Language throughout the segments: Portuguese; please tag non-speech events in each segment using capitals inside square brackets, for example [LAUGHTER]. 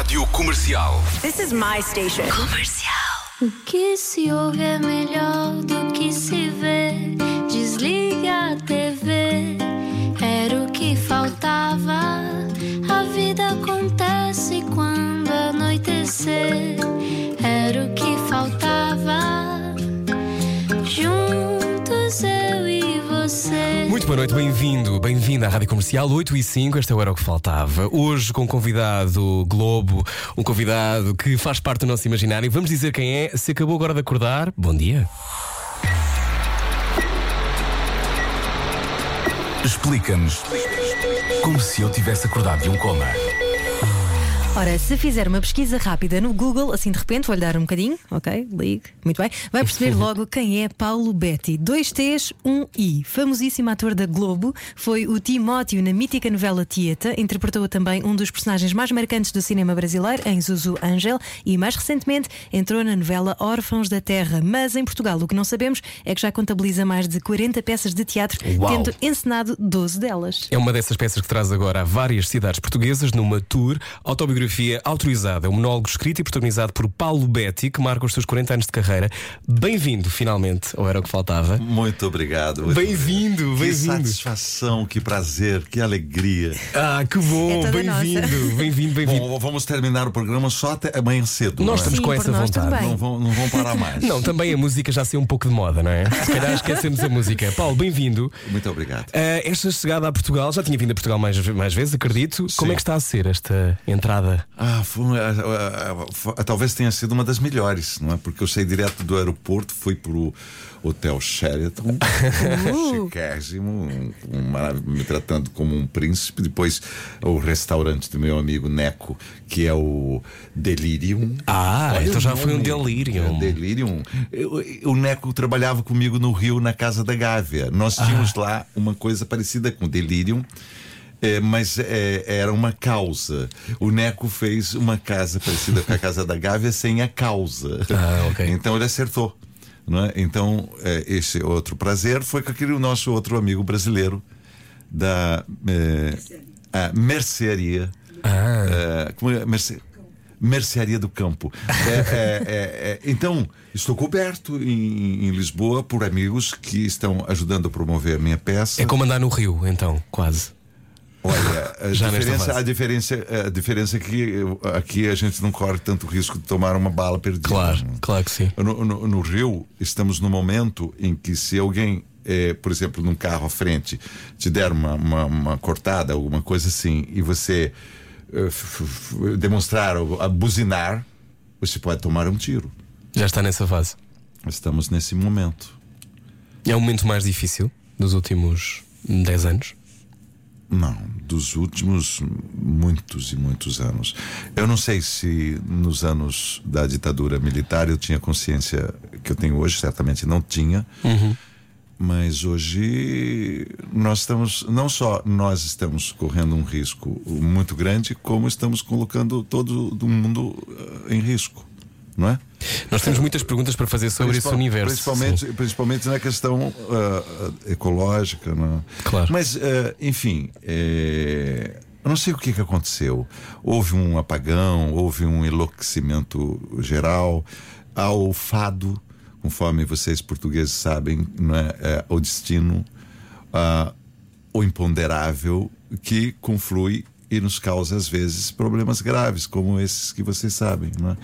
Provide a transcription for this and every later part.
Rádio Comercial. This is my station. O que se ouve é melhor do que se vê. Desliga a TV, era o que faltava. A vida acontece quando anoitecer, Muito boa noite, bem-vindo, bem-vindo à Rádio Comercial 8 e 5, este era o que faltava. Hoje com um convidado Globo, um convidado que faz parte do nosso imaginário. Vamos dizer quem é, se acabou agora de acordar, bom dia. Explica-nos como se eu tivesse acordado de um coma. Ora, se fizer uma pesquisa rápida no Google, assim de repente, vou-lhe dar um bocadinho, ok? Ligue, muito bem. Vai perceber [LAUGHS] logo quem é Paulo Betti. Dois T's, um I. Famosíssimo ator da Globo, foi o Timóteo na mítica novela Tieta, interpretou também um dos personagens mais marcantes do cinema brasileiro, em Zuzu Angel, e mais recentemente entrou na novela Órfãos da Terra. Mas em Portugal, o que não sabemos é que já contabiliza mais de 40 peças de teatro, Uau. tendo encenado 12 delas. É uma dessas peças que traz agora a várias cidades portuguesas numa tour, autobiografia autorizada, um monólogo escrito e protagonizado por Paulo Betti, que marca os seus 40 anos de carreira. Bem-vindo, finalmente, ou era o que faltava. Muito obrigado. Bem-vindo, obrigado. Que bem-vindo. satisfação, que prazer, que alegria. Ah, que bom, É bem-vindo, bem-vindo, bem-vindo. Bom, vamos terminar o programa só até amanhã cedo. Nós não é? estamos Sim, com essa nós vontade. Não vão, não vão parar mais. Não, também a música já saiu um pouco de moda, não é? Se calhar esquecemos a música. Paulo, bem-vindo. Muito obrigado. Ah, esta chegada a Portugal, já tinha vindo a Portugal mais, mais vezes, acredito. Como Sim. é que está a ser esta entrada? Ah, foi, ah, ah, ah, talvez tenha sido uma das melhores, não é? Porque eu saí direto do aeroporto, fui pro Hotel Sheraton, [LAUGHS] chiquésimo, um- um me tratando como um príncipe. Depois, o restaurante do meu amigo Neco, que é o Delirium. Ah, Olha então já foi um. Delirium. É, Delirium. Eu- O Neco trabalhava comigo no Rio, na Casa da Gávea. Nós tínhamos lá uma coisa parecida com Delirium. É, mas é, era uma causa. O Neco fez uma casa parecida com a Casa da Gávea sem a causa. Ah, ok. Então ele acertou. Não é? Então, é, esse outro prazer foi com aquele nosso outro amigo brasileiro da é, a mercearia. Ah. É, como é? Merce- Mercearia do Campo. É, é, é, é, então, estou coberto em, em Lisboa por amigos que estão ajudando a promover a minha peça. É como andar no Rio, então, quase. Olha, a Já diferença, a, diferença, a diferença é que aqui a gente não corre tanto risco de tomar uma bala perdida. Claro, claro que sim. No, no- no Rio, estamos no momento em que se alguém, eh, por exemplo, num carro à frente, te der uma, uma, uma cortada, alguma coisa assim, e você eh, demonstrar, ou buzinar, você pode tomar um tiro. Já está nessa fase. Estamos nesse momento. É o momento mais difícil dos últimos 10 anos. Não, dos últimos muitos e muitos anos. Eu não sei se nos anos da ditadura militar eu tinha consciência que eu tenho hoje, certamente não tinha. Mas hoje nós estamos, não só nós estamos correndo um risco muito grande, como estamos colocando todo o mundo eh, em risco, não é? Nós temos muitas perguntas para fazer sobre esse Principal- universo. Principalmente, sim. principalmente na questão ah, ecológica. Né? Claro. Mas, ah, enfim, eh, eu não sei o que, que aconteceu. Houve um apagão, houve um enlouquecimento geral. Ao fado, conforme vocês portugueses sabem, não é? É, o destino, ah, o imponderável que conflui e nos causa às vezes problemas graves, como esses que vocês sabem. Não é?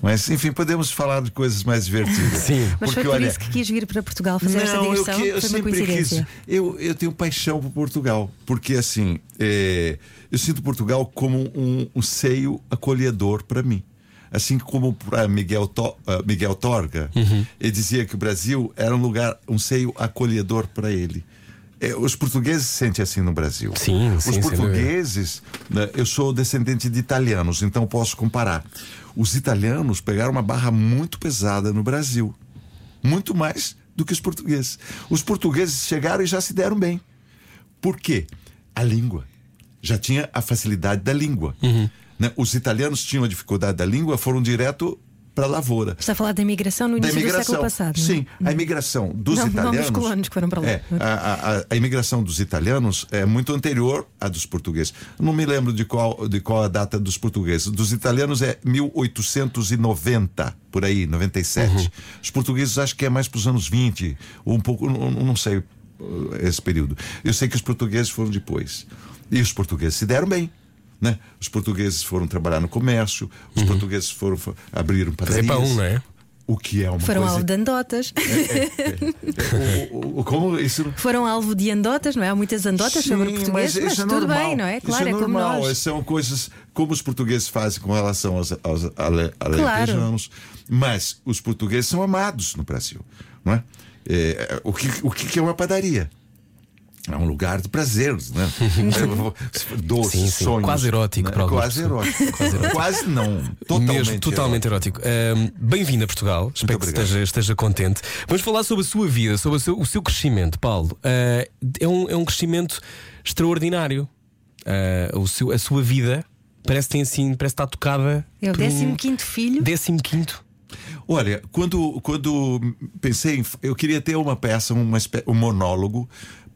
Mas, enfim, podemos falar de coisas mais divertidas. [LAUGHS] Sim. Mas foi por isso que quis vir para Portugal fazer esta não, eu, digressão? que, eu foi uma sempre coincidência. quis. Eu, eu tenho paixão por Portugal, porque assim, é, eu sinto Portugal como um, um seio acolhedor para mim. Assim como para Miguel, To- ah, Miguel Torga, Uhum. ele dizia que o Brasil era um lugar, um seio acolhedor para ele. É, os portugueses se sentem assim no Brasil. Sim, Os sim, portugueses, né, eu sou descendente de italianos, então posso comparar. Os italianos pegaram uma barra muito pesada no Brasil. Muito mais do que os portugueses. Os portugueses chegaram e já se deram bem. Por quê? A língua. Já tinha a facilidade da língua. Né? Os italianos tinham a dificuldade da língua, foram direto para a lavoura. Está a falar da imigração no Da início do imigração. século passado. não é? Sim, a imigração dos Não, não dos italianos. colonos que foram para lá. É, a, a- a imigração dos italianos é muito anterior à dos portugueses. Não me lembro de qual, de qual a data dos portugueses. Dos italianos é 1890, por aí, 97. Uhum. Os portugueses acho que é mais para os anos 20, ou um pouco, não, não sei uh, esse período. Eu sei que os portugueses foram depois. E os portugueses se deram bem. Né? Os portugueses foram trabalhar no comércio, os portugueses foram abriram padarias. pão, não é? O que é uma Foram coisa alvo de andotas. o- o- o- como isso Foram alvo de andotas, não é? Há muitas andotas sobre Sim, portugueses, mas, isso é tudo normal. bem, não é? Isso Claro, é, como normal. nós. São coisas como os portugueses fazem com relação aos, aos ale- Claro. alentejanos. Mas os portugueses são amados no Brasil, não é? É, o, que, o que é uma padaria? É um lugar de prazeres, né? [LAUGHS] Doces, Sim, sim. sonhos. Quase erótico né? para [LAUGHS] Quase erótico. Quase não. Totalmente. Mesmo totalmente erótico. Bem-vindo a Portugal. Espero que esteja, esteja contente. Vamos falar sobre a sua vida, sobre o seu, o seu crescimento, Paulo. Ah, é, um, é um crescimento extraordinário. Ah, o seu, a sua vida parece que tem assim, parece que está tocada. É o por um 15 filho. 15 Olha, quando, quando pensei, em, eu queria ter uma peça, uma, espé- um monólogo,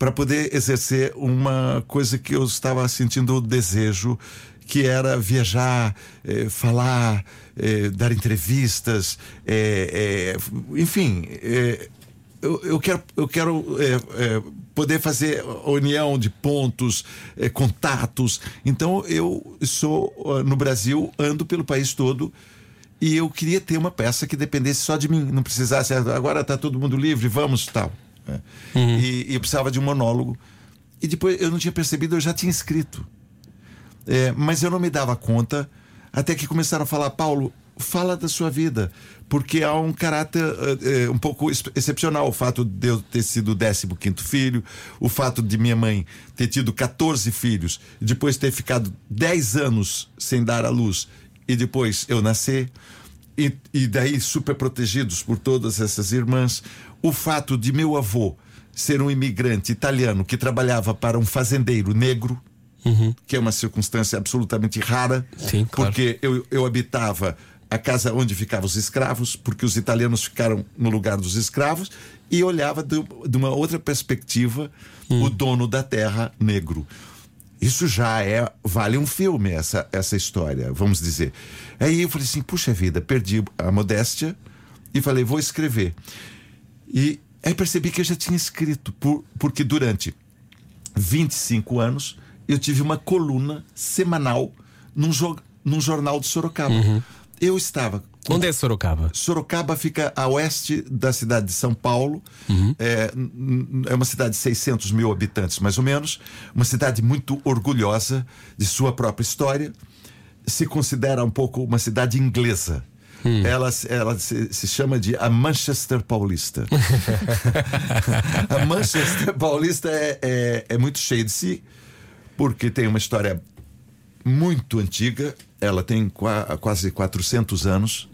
para poder exercer uma coisa que eu estava sentindo o desejo, que era viajar, eh, falar, eh, dar entrevistas, eh, enfim. eu, eu quero, eu quero poder fazer união de pontos, contatos. Então eu sou ah, no Brasil, ando pelo país todo e eu queria ter uma peça que dependesse só de mim, não precisasse, "Ah, agora está todo mundo livre, vamos tal. Né? E, e eu precisava de um monólogo. E depois eu não tinha percebido, eu já tinha escrito. É, mas eu não me dava conta, até que começaram a falar, Paulo, fala da sua vida, porque há um caráter eh, um pouco ex- excepcional. O fato de eu ter sido o 15 filho, o fato de minha mãe ter tido 14 filhos, e depois ter ficado 10 anos sem dar à luz, e depois eu nascer, e, e daí super protegidos por todas essas irmãs. O fato de meu avô ser um imigrante italiano que trabalhava para um fazendeiro negro, que é uma circunstância absolutamente rara, Sim, claro. porque eu, eu habitava a casa onde ficavam os escravos, porque os italianos ficaram no lugar dos escravos, e olhava de, de uma outra perspectiva o dono da terra negro. Isso já é vale um filme essa essa história, vamos dizer. Aí eu falei assim, puxa vida, perdi a modéstia e falei, vou escrever. E aí percebi que eu já tinha escrito, por, porque durante 25 anos eu tive uma coluna semanal num, jo- num jornal de Sorocaba. Eu estava Onde é Sorocaba? Sorocaba fica a oeste da cidade de São Paulo. É, n- n- é uma cidade de 600 mil habitantes, mais ou menos. Uma cidade muito orgulhosa de sua própria história. Se considera um pouco uma cidade inglesa. Ela, ela se, se chama de a Manchester Paulista. [LAUGHS] a Manchester Paulista é, é, é muito cheia de si, porque tem uma história muito antiga, ela tem qua- quase 400 anos,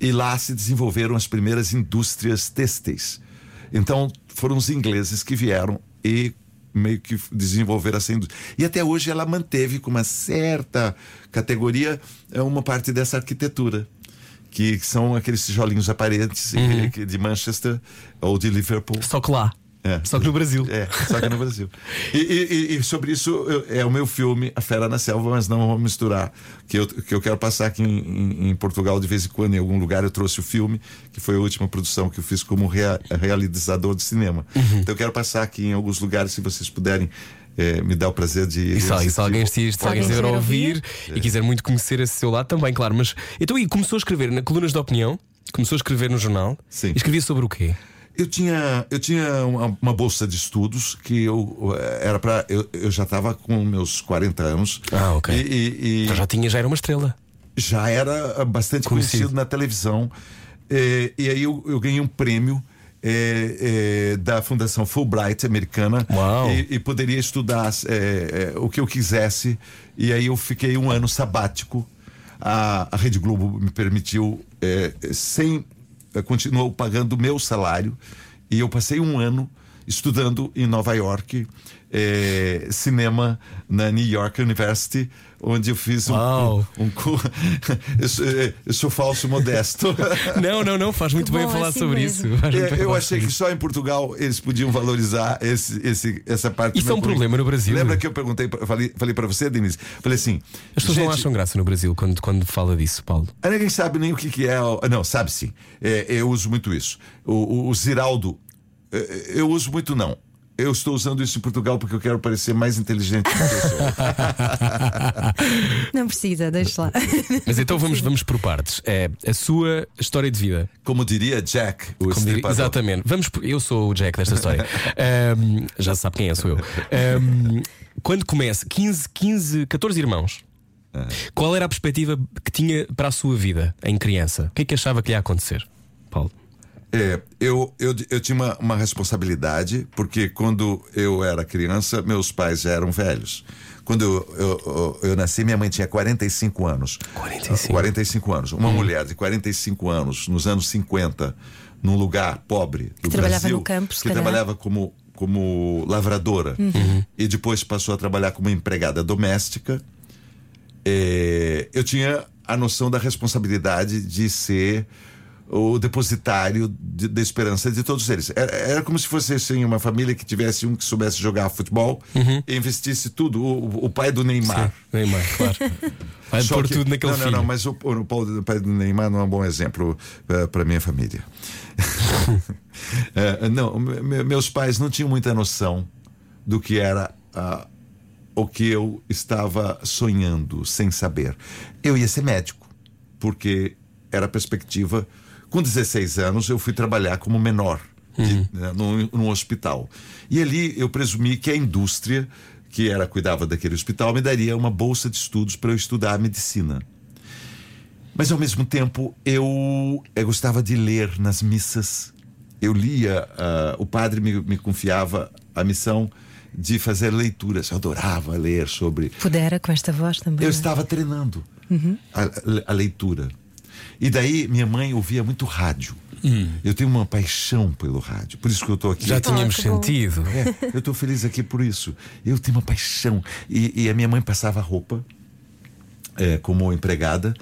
e lá se desenvolveram as primeiras indústrias têxteis. Então, foram os ingleses que vieram e meio que desenvolveram essa indústria. E até hoje ela manteve com uma certa categoria é, uma parte dessa arquitetura. Que são aqueles tijolinhos aparentes eh, que- de Manchester ou de Liverpool. Só que lá. É. Só que no Brasil. É, só que no Brasil. E, e- e- sobre isso eu- é o meu filme A Fera na Selva, mas não vamos misturar. Que eu, que eu quero passar aqui em, em- em Portugal de vez em quando, em algum lugar, eu trouxe o filme, que foi a última produção que eu fiz como rea- realizador de cinema. Uhum. Então eu quero passar aqui em alguns lugares, se vocês puderem. eh, me dar o prazer de. E se, e se alguém, se, se alguém estiver quiser ouvir e quiser muito conhecer esse seu lado, também, claro. Mas então, e começou a escrever na colunas de opinião? Começou a escrever no jornal? Sim. E escrevia sobre o quê? Eu tinha, eu tinha uma, uma bolsa de estudos que eu eh, era para eu, eu já estava com meus 40 anos. Ah, ok. E, e- e- Então já tinha, já era uma estrela. já era ah, bastante Conhecido. conhecido, na televisão. Eh, e aí eu, eu ganhei um prêmio eh, eh, da Fundação Fulbright americana. E, e poderia estudar eh, eh, o que eu quisesse. E aí eu fiquei um ano sabático. A, a Rede Globo me permitiu, eh, sem. Continuou pagando o meu salário. E eu passei um ano estudando em Nova York eh, cinema na New York University, onde eu fiz um. Uau. um, um cu- [LAUGHS] eu, sou, eh, eu sou falso modesto. [LAUGHS] Não, não, não, faz muito Que bem bom, falar assim sobre mesmo. isso. É, eu falar achei que isso. só em Portugal eles podiam valorizar esse, esse, essa parte. Isso é um meu problema no Brasil. Lembra que eu perguntei, pra- falei, falei para você, Denise? Falei assim: As pessoas não acham graça no Brasil quando, quando fala disso, Paulo. Ah, Ninguém sabe nem o que, que é. Não, sabe sim. É, eu uso muito isso. O, o, o Ziraldo, é, eu uso muito não. Eu estou usando isso em Portugal porque eu quero parecer mais inteligente do que eu [LAUGHS] sou. Não precisa, deixa lá. Mas então vamos, vamos por partes. É a sua história de vida. Como diria Jack, o Como diria- exatamente. Vamos eu sou o Jack desta história. [LAUGHS] Ahm, já sabe quem é, sou eu. Ahm, quando começa, 15, 15, 14 irmãos. Qual era a perspectiva que tinha para a sua vida em criança? O que é que achava que ia acontecer, Paulo? É, eu, eu, eu tinha uma, uma responsabilidade, porque quando eu era criança, meus pais já eram velhos. Quando eu, eu, eu, eu nasci, minha mãe tinha 45 anos. 45. 45 anos. Uma mulher de 45 anos, nos anos 50, num lugar pobre do trabalhava Brasil, no campo, que trabalhava como, como lavradora e depois passou a trabalhar como empregada doméstica. É, eu tinha a noção da responsabilidade de ser o depositário de- da esperança de todos eles. Era, era como se fosse assim, uma família que tivesse um que soubesse jogar futebol e investisse tudo. O, o pai do Neymar. Neymar, claro. [LAUGHS] Vai Só pôr que- tudo naquele não, não, filho. não, mas o, o pai do- pai do Neymar não é um bom exemplo para minha família. É, [LAUGHS] não, me- me- meus pais não tinham muita noção do que era ah, o que eu estava sonhando, sem saber. Eu ia ser médico, porque era a perspectiva. Com 16 anos, eu fui trabalhar como menor de- né, num, num hospital. E ali eu presumi que a indústria que era cuidava daquele hospital me daria uma bolsa de estudos para eu estudar medicina. Mas ao mesmo tempo eu, eu gostava de ler nas missas. Eu lia, ah, o padre me, me confiava a missão de fazer leituras. Eu adorava ler sobre. Pudera com esta voz também. Eu não é? estava treinando a, a leitura. E daí minha mãe ouvia muito rádio. Eu tenho uma paixão pelo rádio. Por isso que eu estou aqui. Já tínhamos bom. sentido. É, eu estou feliz aqui por isso. Eu tenho uma paixão. E, e a minha mãe passava roupa é, como empregada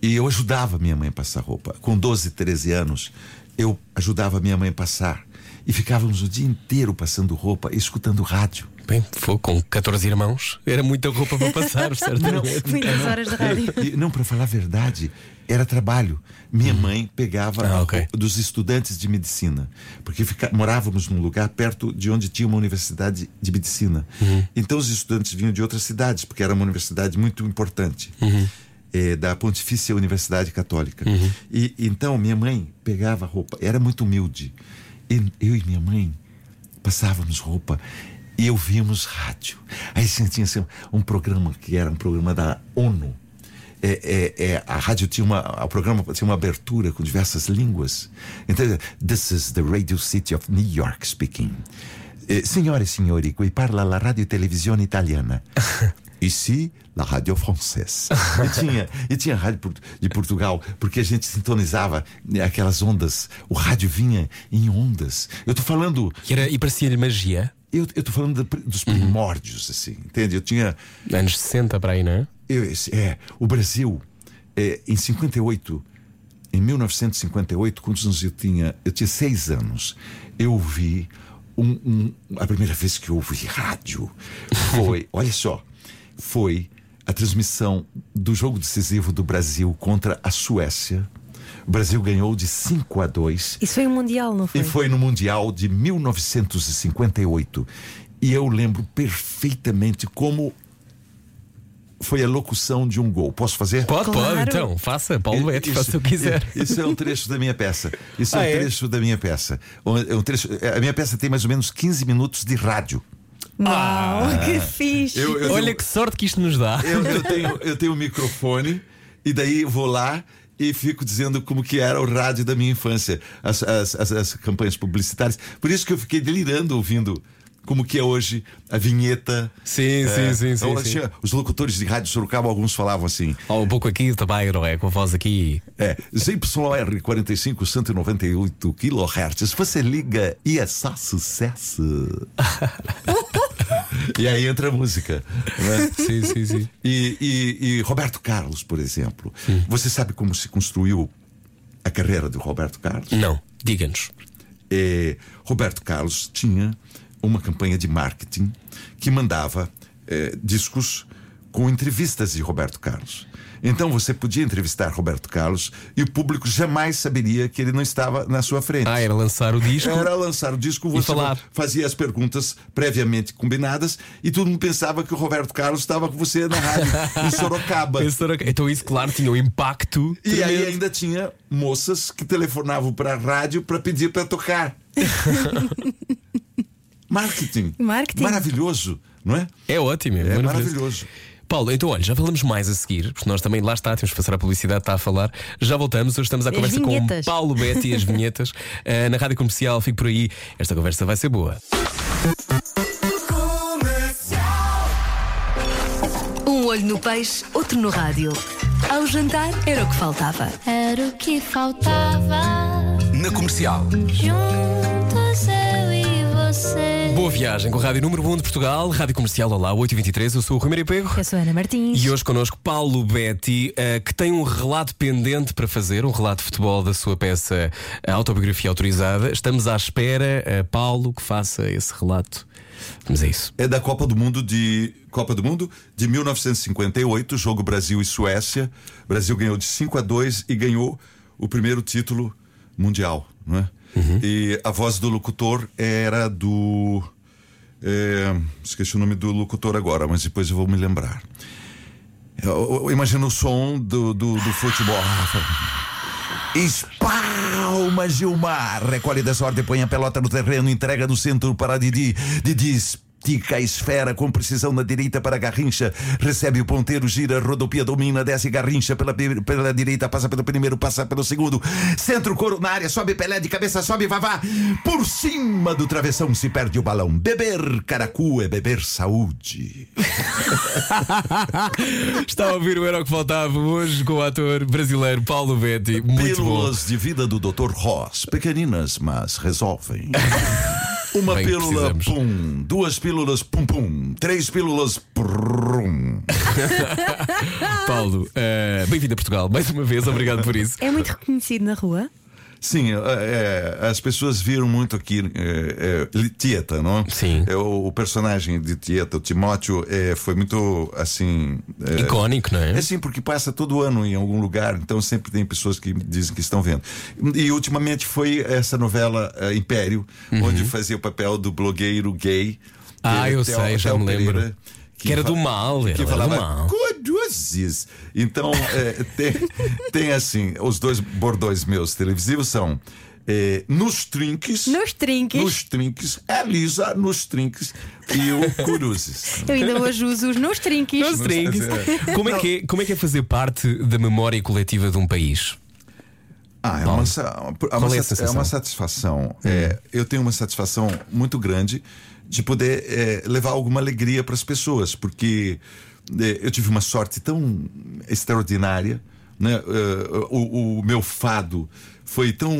e eu ajudava minha mãe a passar roupa. Com 12, 13 anos, eu ajudava minha mãe a passar. E ficávamos o dia inteiro passando roupa e escutando rádio. Bem, foi com 14 irmãos. Era muita roupa para passar, [LAUGHS] certamente. Muitas horas de rádio. Não, para falar a verdade, era trabalho. Minha mãe pegava Ah, a ok. roupa dos estudantes de medicina, porque fica- morávamos num lugar perto de onde tinha uma universidade de medicina. Então os estudantes vinham de outras cidades, porque era uma universidade muito importante. eh, da Pontifícia Universidade Católica. E então minha mãe pegava roupa, era muito humilde. E eu e minha mãe passávamos roupa e ouvíamos rádio. Aí tinha, tinha assim, um programa que era um programa da ONU. É, é, é, a rádio tinha uma, o programa tinha uma abertura com diversas línguas. Então, this is the Radio City of New York speaking. Eh, signore e signori, qui parla la radio e televisione italiana. [LAUGHS] Ici, la radio française. E tinha, e tinha rádio de Portugal, porque a gente sintonizava aquelas ondas. O rádio vinha em ondas. Eu tô falando E, era, e parecia-lhe magia. eu, tô falando da- dos primórdios, assim, entende? Eu tinha. Anos 60 para aí, não é? Eu, é, o Brasil, é, em 58, em 1958, quantos anos eu tinha? Eu tinha seis anos. Eu ouvi. Um, um- a primeira vez que eu ouvi rádio foi, [LAUGHS] olha só, foi a transmissão do jogo decisivo do Brasil contra a Suécia. O Brasil ganhou de 5 a 2 Isso foi um mundial, não foi? e foi no Mundial de 1958. E eu lembro perfeitamente como foi a locução de um gol. Posso fazer? Pode, Claro. pode, então. Faça, Paulo Betti, faça o que quiser. Isso é um trecho da minha peça. Isso é Ah, um é? trecho da minha peça. É um trecho, a minha peça tem mais ou menos 15 minutos de rádio. Uau, que fixe. Eu, eu Olha tenho, que sorte que isto nos dá. eu, eu [LAUGHS] tenho, eu tenho um microfone e daí eu vou lá e fico dizendo como que era o rádio da minha infância, as, as, as, as campanhas publicitárias. Por isso que eu fiquei delirando ouvindo como que é hoje a vinheta. Sim, sim, sim, sim, então, sim. tinha- Os locutores de rádio Sorocaba, alguns falavam assim: Ó, um pouco aqui também, não é? Com a voz aqui. é, ZYR 45 198 kHz. Você liga e é só sucesso. [LAUGHS] e aí entra a música. né? Sim, sim, sim. E, e- e Roberto Carlos, por exemplo. Você sabe como se construiu a carreira de Roberto Carlos? Não, diga-nos. Eh, Roberto Carlos tinha uma campanha de marketing que mandava eh, discos com entrevistas de Roberto Carlos. Então você podia entrevistar Roberto Carlos e o público jamais saberia que ele não estava na sua frente. Ah, era lançar o disco. Era lançar o disco, você fazia as perguntas previamente combinadas e todo mundo pensava que o Roberto Carlos estava com você na rádio [LAUGHS] em Sorocaba. Então isso, claro, tinha um impacto. E aí ainda tinha moças que telefonavam para a rádio para pedir para tocar. [LAUGHS] Marketing. [LAUGHS] Marketing. Maravilhoso, não é? É ótimo, É maravilhoso. Paulo, então olha, já falamos mais a seguir, porque nós também lá está, temos que passar a publicidade, está a falar. Já voltamos, hoje estamos à As conversa com. Paulo Betti e as [LAUGHS] vinhetas. Eh, na rádio comercial, fico por aí. Esta conversa vai ser boa. Um olho no peixe, outro no rádio. Ao jantar era o que faltava. Era o que faltava. Na comercial. Juntos eu e você. Boa viagem com a Rádio Número 1 de Portugal, Rádio Comercial, olá, 8h23, eu sou o Rui Maria Pego. Eu sou a Ana Martins. E hoje connosco Paulo Betti, eh, que tem um relato pendente para fazer, um relato de futebol da sua peça eh, Autobiografia Autorizada. Estamos à espera, eh, Paulo, que faça esse relato. Vamos a isso. É da Copa do Mundo de Copa do Mundo de 1958, jogo Brasil e Suécia. O Brasil ganhou de 5 a 2 e ganhou o primeiro título mundial, é? E a voz do locutor era do é, esqueci o nome do locutor agora, mas depois eu vou me lembrar. Eu, eu imagino o som do, do, do futebol. Espalma Gilmar, recolhe desordem, põe a pelota no terreno, entrega no centro para Didi. Didi estica a esfera com precisão na direita para Garrincha, recebe o ponteiro, gira, rodopia, domina, desce Garrincha pela, pela direita, passa pelo primeiro, passa pelo segundo, centro, coronária, sobe Pelé de cabeça, sobe Vavá, por cima do travessão se perde o balão. Beber caracu é beber saúde. [LAUGHS] Está a ouvir o Era o que Faltava hoje com o ator brasileiro Paulo Betti. Muito bom. Pílulas de vida do Dr. Ross. Pequeninas, mas resolvem. [LAUGHS] Uma Bem pílula, precisamos. pum. Duas pílulas, pum, pum. Três pílulas, prum. [LAUGHS] Paulo, eh, bem-vindo a Portugal mais uma vez, obrigado por isso. É muito reconhecido na rua. Sim, é, é, as pessoas viram muito aqui é, é, Tieta, não? Sim. É, o, o personagem de Tieta, o Timóteo, é, foi muito assim. é, Icónico, não é? É sim, porque passa todo ano em algum lugar, então sempre tem pessoas que dizem que estão vendo. E ultimamente foi essa novela Império, onde fazia o papel do blogueiro gay. Uhum. Ah, eu sei, já me lembro. Pereira, Que era do mal, era que do falava mal. Coduzes. Então, é, tem, tem assim, os dois bordões meus televisivos são é, nos trinques. Nos trinques. Nos trinques. A Lisa nos trinques e o Curuzes. Eu ainda hoje uso os nos trinques. Nos trinques. Como é, que é, como é que é fazer parte da memória coletiva de um país? Ah, é uma, é uma, é a sat- sensação? é uma satisfação. É, eu tenho uma satisfação muito grande de poder é, levar alguma alegria para as pessoas, porque é, eu tive uma sorte tão extraordinária. Né? É, o, o meu fado foi tão.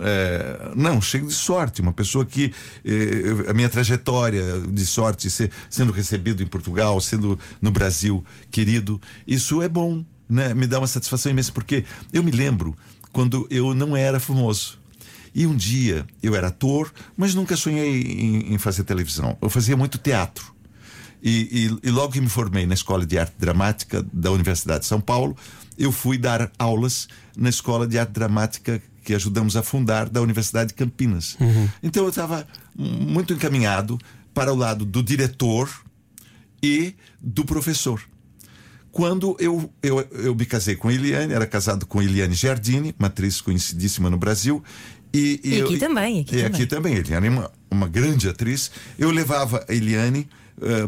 é, não, cheio de sorte. Uma pessoa que. é, a minha trajetória de sorte, ser- sendo recebido em Portugal, sendo no Brasil querido, isso é bom. Né? Me dá uma satisfação imensa, porque eu me lembro quando eu não era famoso. E um dia eu era ator, mas nunca sonhei em, em fazer televisão. Eu fazia muito teatro. E, e- e logo que me formei na Escola de Arte Dramática da Universidade de São Paulo, eu fui dar aulas na Escola de Arte Dramática que ajudamos a fundar da Universidade de Campinas. Então eu estava muito encaminhado para o lado do diretor e do professor. Quando eu, eu, eu me casei com Eliane, era casado com Eliane Giardini, uma atriz conhecidíssima no Brasil. E, E aqui também, aqui e também. aqui também. Eliane é uma, uma grande atriz. Eu levava a Eliane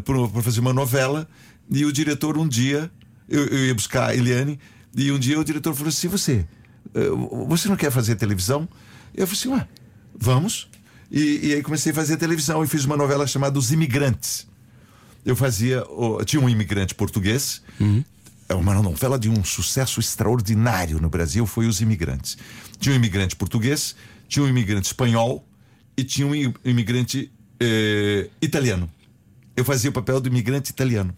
para fazer uma novela e o diretor um dia, eu, eu ia buscar a Eliane e um dia o diretor falou assim: Você, eh, você não quer fazer televisão? Eu falei assim: Ué, vamos. E, e aí comecei a fazer televisão e fiz uma novela chamada Os Imigrantes. Eu fazia. o- Tinha um imigrante português. É uma novela de um sucesso extraordinário no Brasil, foi Os Imigrantes. Tinha um imigrante português, tinha um imigrante espanhol e tinha um imigrante eh, italiano. Eu fazia o papel do imigrante italiano.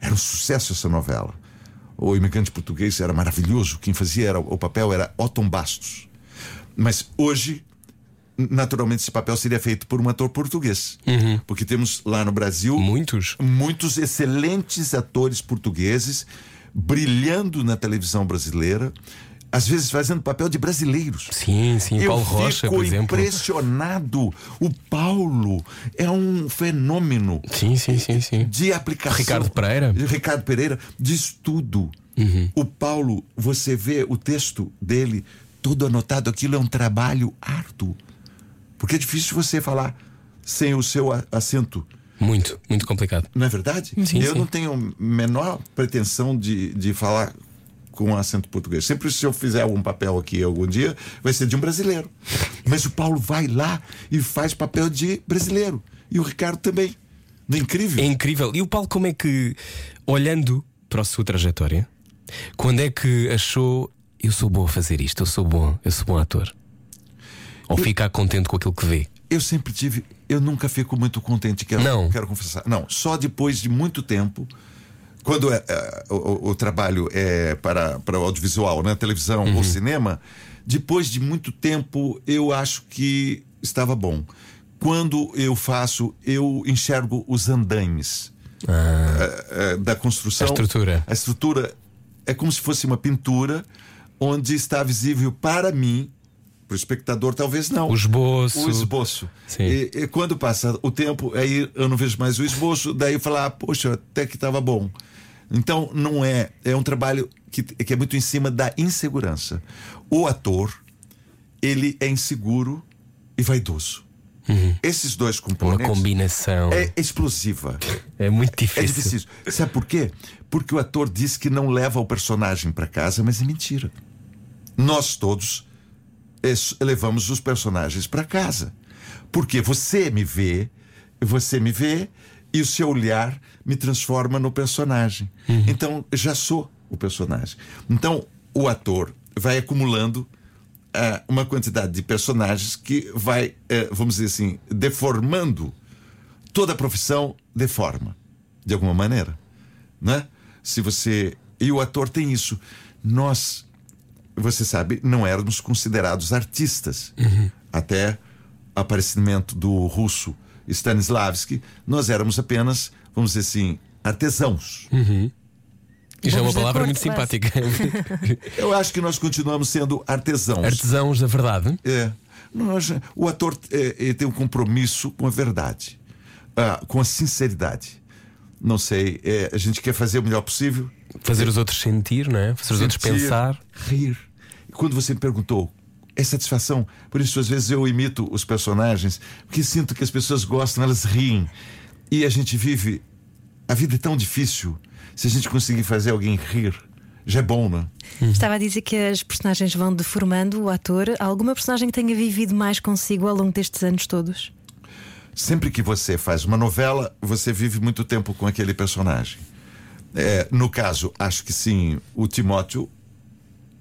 Era um sucesso essa novela. O imigrante português era maravilhoso. Quem fazia era, o papel era Otton Bastos. Mas hoje, naturalmente, esse papel seria feito por um ator português. Porque temos lá no Brasil Muitos. muitos excelentes atores portugueses brilhando na televisão brasileira, às vezes fazendo papel de brasileiros. Sim, sim. Eu Paulo Rocha, por exemplo. impressionado. O Paulo é um fenômeno Sim, sim, sim, sim. de aplicação. Ricardo Pereira. Ricardo Pereira diz tudo. O Paulo, você vê o texto dele todo anotado, aquilo é um trabalho árduo. Porque é difícil você falar sem o seu acento. Muito, muito complicado. Não é verdade? Sim, eu sim. não tenho menor pretensão de, de falar com acento português. Sempre se eu fizer algum papel aqui algum dia, vai ser de um brasileiro. Mas o Paulo vai lá e faz papel de brasileiro. E o Ricardo também. Não é incrível? É incrível. E o Paulo, como é que, olhando para a sua trajetória, quando é que achou eu sou bom a fazer isto, eu sou bom, eu sou bom ator? Ou ficar contente com aquilo que vê? Eu sempre tive. Eu nunca fico muito contente, quero, Não. quero confessar. Não, só depois de muito tempo, quando é, é, o, o- trabalho é para, para o audiovisual, né? televisão Uhum. ou cinema, depois de muito tempo eu acho que estava bom. Quando eu faço, eu enxergo os andaimes é, é, da construção. Ah. A estrutura. A estrutura é como se fosse uma pintura onde está visível para mim, para o espectador, talvez não. O esboço. O esboço. E, e quando passa o tempo, aí eu não vejo mais o esboço, daí eu falo, ah, poxa, até que estava bom. Então, não é. É um trabalho que, que é muito em cima da insegurança. O ator, ele é inseguro e vaidoso. Esses dois Uhum. Uma componentes. combinação. É explosiva. É muito É difícil. difícil. Sabe por quê? Porque o ator diz que não leva o personagem para casa, mas é mentira. Nós todos levamos os personagens para casa. Porque você me vê, você me vê e o seu olhar me transforma no personagem. Então, já sou o personagem. Então, o ator vai acumulando ah, uma quantidade de personagens que vai, eh, vamos dizer assim, deformando toda a profissão deforma, de alguma maneira, né? Se você e o ator tem isso, nós, você sabe, não éramos considerados artistas até o aparecimento do russo Stanislavski, nós éramos apenas, vamos dizer assim, artesãos. Isto é uma palavra muito simpática. [LAUGHS] Eu acho que nós continuamos sendo artesãos. Artesãos da verdade. É. Nós, o ator é, ele tem um compromisso com a verdade, ah, com a sinceridade. Não sei, é, a gente quer fazer o melhor possível. Fazer os outros sentir, não é? Fazer os outros sentir, pensar. Rir. Quando você me perguntou, é satisfação. Por isso, às vezes, eu imito os personagens, porque sinto que as pessoas gostam, elas riem. E a gente vive. A vida é tão difícil. Se a gente conseguir fazer alguém rir, já é bom, né? Estava a dizer que as personagens vão deformando o ator. Há alguma personagem que tenha vivido mais consigo ao longo destes anos todos? Sempre que você faz uma novela, você vive muito tempo com aquele personagem. É, no caso, acho que sim, o Timóteo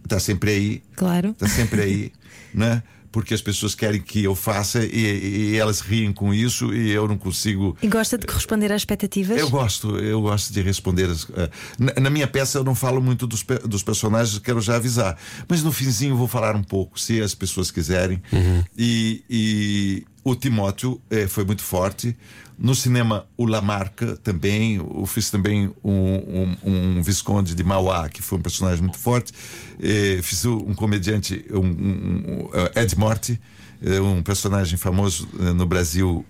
está sempre aí, Claro. está sempre aí, [LAUGHS] né? Porque as pessoas querem que eu faça e, e elas riem com isso e eu não consigo. E gosta de corresponder às expectativas? Eu gosto, eu gosto de responder. as- eh, na, na minha peça eu não falo muito dos, dos personagens, quero já avisar. Mas no finzinho eu vou falar um pouco, se as pessoas quiserem. E, e o Timóteo eh, foi muito forte. No cinema, o Lamarca também. Eu fiz também um, um, um Visconde de Mauá, que foi um personagem muito forte. Eh, fiz um comediante, um, um- eh, Ed Morte, um personagem famoso no Brasil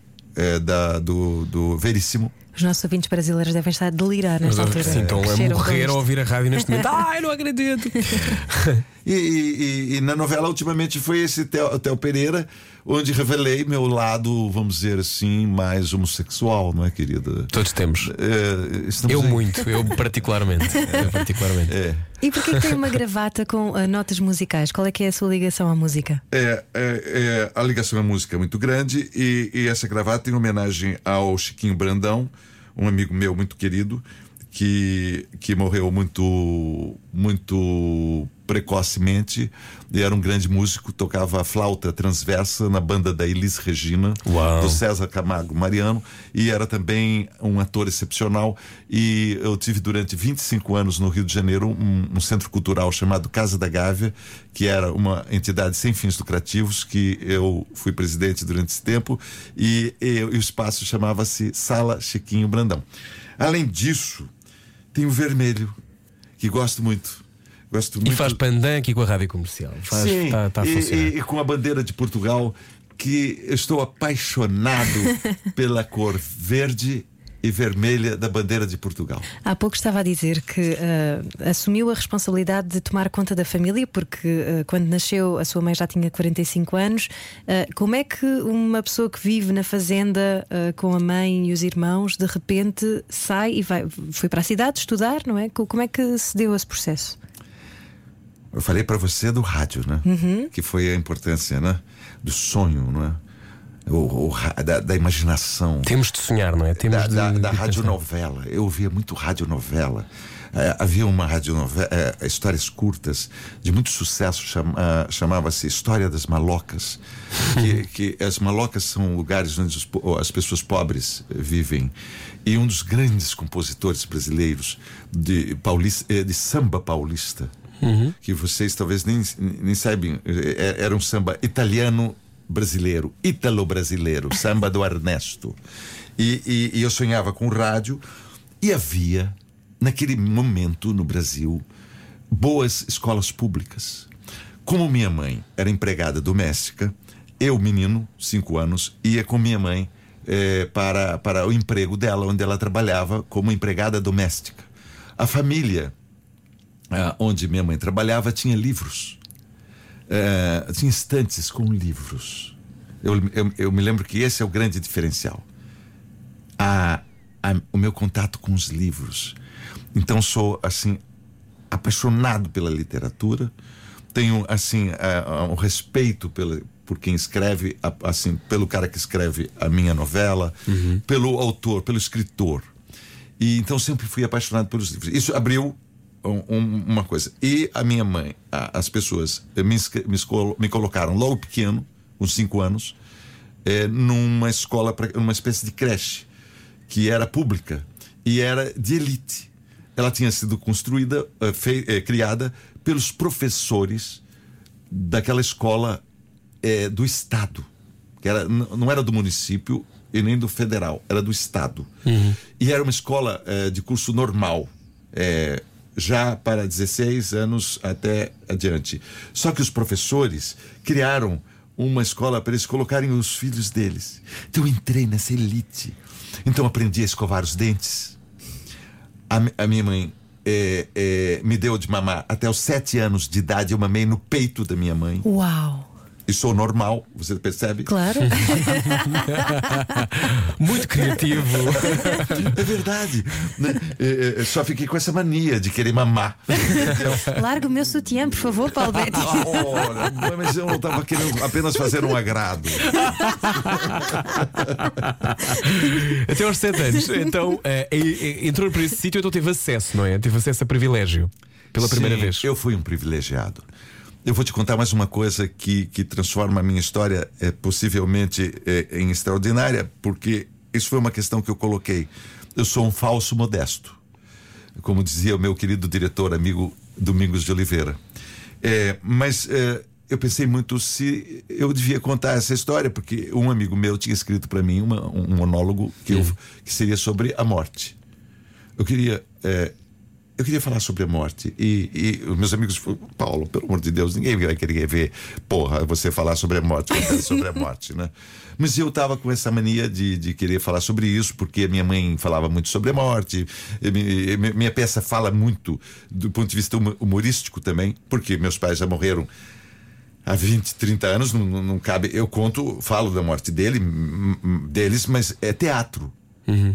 da, do, do Veríssimo. Os nossos ouvintes brasileiros devem estar a delirar nesta altura. Sim, a Cresceram com morrer a ouvir a rádio neste momento. [LAUGHS] Ai, não acredito! [LAUGHS] E, e- e- e na novela, ultimamente, foi esse Theo, Theo Pereira, onde revelei meu lado, vamos dizer assim, mais homossexual, não é, querida? Todos temos. É, Eu em- muito, eu [LAUGHS] particularmente. Eu particularmente. É, E porquê que tem uma gravata com ah, notas musicais? Qual é que é a sua ligação à música? é, é, é, a ligação à música é muito grande e, e essa gravata em homenagem ao Chiquinho Brandão, um amigo meu muito querido, que, que morreu muito, muito precocemente. Era um grande músico, tocava flauta transversa na banda da Elis Regina, Uau. do César Camargo Mariano, e era também um ator excepcional. E eu tive durante 25 anos no Rio de Janeiro um, um centro cultural chamado Casa da Gávea, que era uma entidade sem fins lucrativos, que eu fui presidente durante esse tempo, e, e- e o espaço chamava-se Sala Chiquinho Brandão. Além disso, tem o vermelho, que gosto muito. Gosto E muito. faz pandan aqui com a rádio comercial. Faz, Sim, tá, tá a e- e, e com a bandeira de Portugal, que eu estou apaixonado [LAUGHS] pela cor verde e vermelha da bandeira de Portugal. Há pouco estava a dizer que ah, assumiu a responsabilidade de tomar conta da família, porque ah, quando nasceu a sua mãe já tinha 45 anos. Ah, como é que uma pessoa que vive na fazenda com a mãe e os irmãos de repente sai e vai, foi para a cidade estudar, não é? Co- Como é que se deu esse processo? Eu falei para você do rádio, né? Que foi a importância, né? Do sonho, não é? O, o da, da imaginação. Temos de sonhar, não é? Temos da, de, da, da radionovela. Eu ouvia muito radionovela. Eh, havia uma radionovela, eh, histórias curtas, de muito sucesso, cham- ah, chamava-se História das Malocas. que, [LAUGHS] que as malocas são lugares onde os as pessoas pobres vivem. E um dos grandes compositores brasileiros de, paulista, eh, de samba paulista, que vocês talvez nem, nem sabem, eh, era um samba italiano brasileiro, ítalo-brasileiro, [LAUGHS] samba do Ernesto. E, e- e eu sonhava com rádio e havia, naquele momento no Brasil, boas escolas públicas. Como minha mãe era empregada doméstica, eu, menino, cinco anos, ia com minha mãe eh, para, para o emprego dela, onde ela trabalhava como empregada doméstica. A família ah, onde minha mãe trabalhava tinha livros. Eh, tinha estantes com livros. Eu, eu, eu me lembro que esse é o grande diferencial. A, a- o meu contato com os livros. Então sou assim apaixonado pela literatura. Tenho assim ah, um respeito pela, por quem escreve, a- assim pelo cara que escreve a minha novela, pelo autor, pelo escritor. E então sempre fui apaixonado pelos livros. Isso abriu um- um- uma coisa. E a minha mãe, a- as pessoas eh, me, me, me colocaram logo pequeno, com cinco anos, eh, numa escola, pra- numa espécie de creche, que era pública e era de elite. Ela tinha sido construída, eh, criada pelos professores daquela escola eh, do Estado, que era, não era do município e nem do federal, era do Estado. E era uma escola eh, de curso normal, eh, já para 16 anos até adiante. Só que os professores criaram uma escola para eles colocarem os filhos deles. Então eu entrei nessa elite. Então aprendi a escovar os dentes. A, a minha mãe eh, eh, me deu de mamar até os sete anos de idade. Eu mamei no peito da minha mãe. Uau! E sou normal, você percebe? Claro. [LAUGHS] Muito criativo. É verdade. né? Eh, eh, só fiquei com essa mania de querer mamar. [LAUGHS] Larga o meu sutiã, por favor, Paulo Betti. Ah, ora, mas eu não estava querendo apenas fazer um agrado. Até aos 7 anos. Então, entrou por esse sítio, então teve acesso, não é? Teve acesso a privilégio. Pela primeira Sim, vez. Eu fui um privilegiado. Eu vou te contar mais uma coisa que, que transforma a minha história é, possivelmente é, em extraordinária, porque isso foi uma questão que eu coloquei. Eu sou um falso modesto, como dizia o meu querido diretor, amigo Domingos de Oliveira. É, mas é, eu pensei muito se eu devia contar essa história, porque um amigo meu tinha escrito para mim uma- um monólogo que, eu- que seria sobre a morte. Eu queria é, eu queria falar sobre a morte. E, e os meus amigos falaram, Paulo, pelo amor de Deus, ninguém vai querer ver, porra, você falar sobre a morte, [LAUGHS] sobre a morte, né? Mas eu tava com essa mania de, de querer falar sobre isso, porque minha mãe falava muito sobre a morte. mi- e minha peça fala muito do ponto de vista humo- humorístico também, porque meus pais já morreram há 20, 30 anos, não, não- cabe. Eu conto, falo da morte dele, deles, mas é teatro.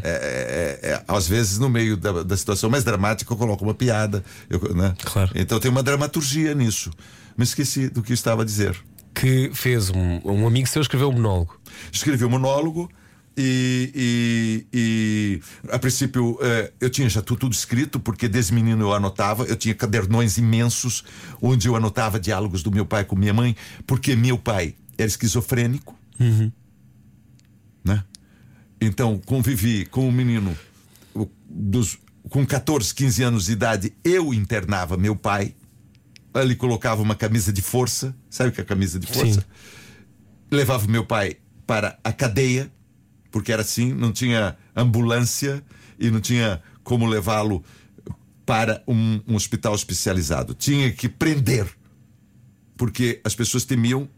É, é- é- às vezes, no meio da, da situação mais dramática, eu coloco uma piada. eu- né? Claro. Então tem uma dramaturgia nisso. Me esqueci do que eu estava a dizer. Que fez um, um amigo seu escreveu um monólogo. Escrevi um monólogo. E, e- e, a princípio eh, eu tinha já tu- tudo escrito, porque desde menino eu anotava, eu tinha cadernões imensos onde eu anotava diálogos do meu pai com minha mãe, porque meu pai era esquizofrênico, né? Então convivi com um menino o- dos, com 14, 15 anos de idade, eu internava meu pai, ele colocava uma camisa de força, sabe o que é camisa de força? Sim. levava meu pai para a cadeia, porque era assim, não tinha ambulância e não tinha como levá-lo para um, um hospital especializado. Tinha que prender, porque as pessoas temiam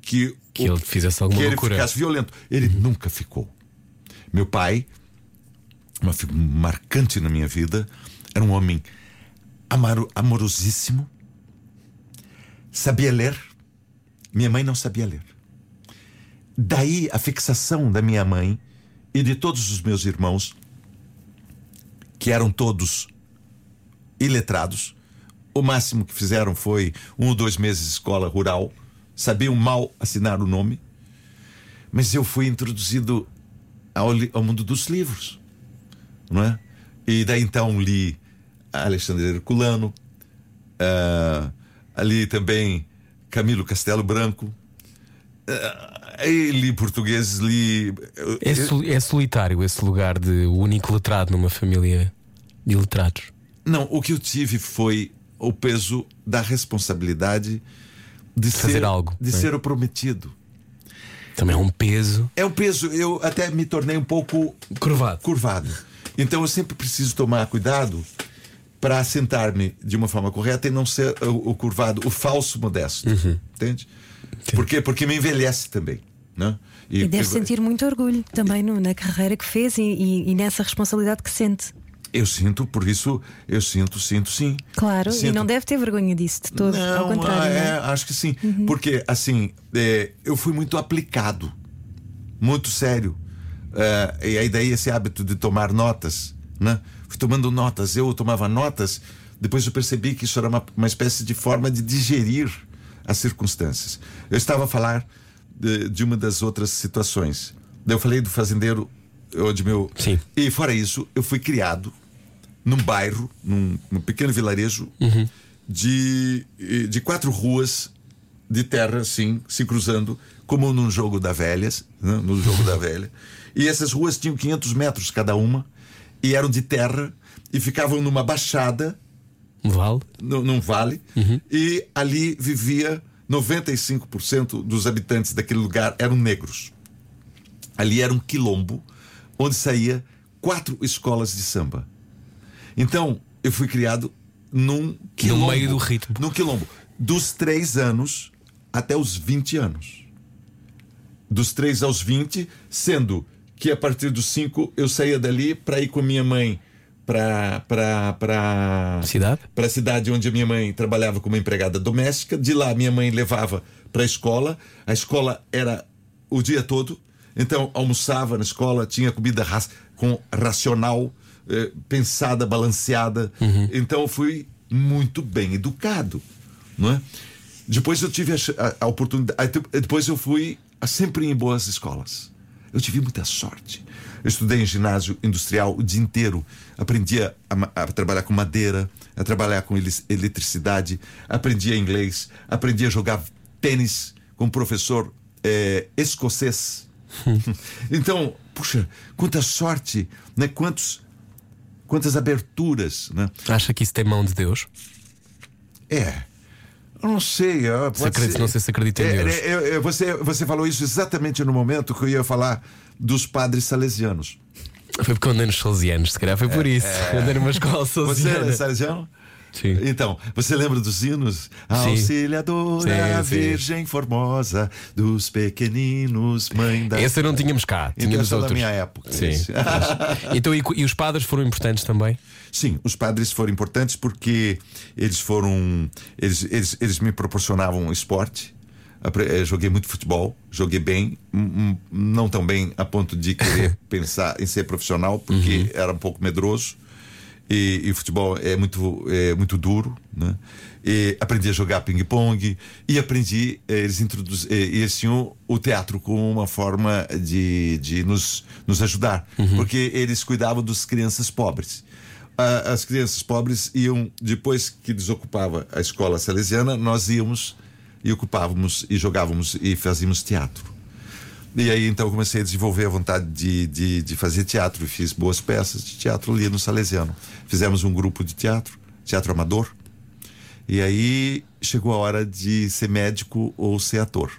que, Que ele fizesse alguma que ele loucura. ficasse violento. Ele nunca ficou. Meu pai, uma figura marcante na minha vida, era um homem amaro- amorosíssimo, sabia ler. Minha mãe não sabia ler. Daí a fixação da minha mãe e de todos os meus irmãos, que eram todos iletrados. O máximo que fizeram foi um ou dois meses de escola rural, sabiam mal assinar o nome. Mas eu fui introduzido ao, ao mundo dos livros, não é? E daí então li Alexandre Herculano, ah, ali também Camilo Castelo Branco, e li portugueses, li. É, sol- é solitário esse lugar de o único letrado numa família de letrados. Não, o que eu tive foi o peso da responsabilidade de Fazer ser algo, de é? ser o prometido. Também é um peso. É o peso, eu até me tornei um pouco Curvado. curvado. Então eu sempre preciso tomar cuidado para sentar-me de uma forma correta e não ser o, o curvado, o falso modesto. Uhum. Entende? Por quê? Porque me envelhece também. Né? E deve sentir muito orgulho também no- na carreira que fez e, e- e nessa responsabilidade que sente. Eu sinto, por isso eu sinto, sinto sim. Claro, e Sinto. não deve ter vergonha disso de todo. Não, ao contrário. não é, é? acho que sim. Porque, assim, é, eu fui muito aplicado, muito sério. É, e aí, daí, esse hábito de tomar notas, né? Fui tomando notas. Eu tomava notas, depois eu percebi que isso era uma, uma espécie de forma de digerir as circunstâncias. Eu estava a falar de, de uma das outras situações. Eu falei do fazendeiro, meu. Sim. E fora isso, eu fui criado num bairro, num, num pequeno vilarejo de, de quatro ruas de terra, assim, se cruzando, como num jogo da velhas, né? no jogo da [LAUGHS] velha. E essas ruas tinham 500 metros cada uma e eram de terra e ficavam numa baixada Um vale. no- num vale, e ali vivia 95% dos habitantes daquele lugar eram negros. Ali era um quilombo onde saía quatro escolas de samba. Então, eu fui criado num quilombo. meio do ritmo. Num quilombo. Dos três anos até os 20 anos. Dos 3 aos 20, sendo que a partir dos 5 eu saía dali para ir com minha mãe para para Cidade? para a cidade onde a minha mãe trabalhava como empregada doméstica. De lá, minha mãe levava para a escola. A escola era o dia todo. Então, almoçava na escola, tinha comida ra- com racional, eh, pensada, balanceada. Então, eu fui muito bem educado, não é? Depois eu tive a, a- a oportunidade. Depois eu fui sempre em boas escolas. Eu tive muita sorte. Eu estudei em ginásio industrial o dia inteiro. Aprendia a, a trabalhar com madeira, a trabalhar com eletricidade, aprendia inglês, aprendia a jogar tênis com um professor eh, escocês. [LAUGHS] então, puxa, quanta sorte, né? Quantos, quantas aberturas, né? Acha que isso tem mão de Deus? É. Eu não sei. pode acredita- ser. não sei se acredita em É, Deus. é, é, você, você falou isso exatamente no momento que eu ia falar dos padres salesianos. Foi porque eu andei nos salesianos, se calhar foi por isso. Andei numa escola Você é salesiana. salesiano? Sim. Então, você lembra dos hinos? Auxiliadora, Sim, sim. Virgem Formosa, dos pequeninos, mãe da. Esse não tínhamos cá, Então, tínhamos é da outros. minha época. Sim. [LAUGHS] então, e, e os padres foram importantes também? Sim, os padres foram importantes porque eles foram. Eles, eles, eles me proporcionavam esporte. Eh, Joguei muito futebol, joguei bem, não tão bem a ponto de querer [LAUGHS] pensar em ser profissional, porque era um pouco medroso. E, e o futebol é muito, é muito duro, né? E aprendi a jogar ping-pong e aprendi, eh, eles introduz, eh, eles tinham o teatro como uma forma de, de nos, nos ajudar, porque eles cuidavam das crianças pobres. As crianças pobres iam, depois que desocupava a escola salesiana, nós íamos e ocupávamos e jogávamos e fazíamos teatro. E aí então eu comecei a desenvolver a vontade de, de, de fazer teatro. E fiz boas peças de teatro ali no Salesiano. Fizemos um grupo de teatro, teatro amador. E aí chegou a hora de ser médico ou ser ator.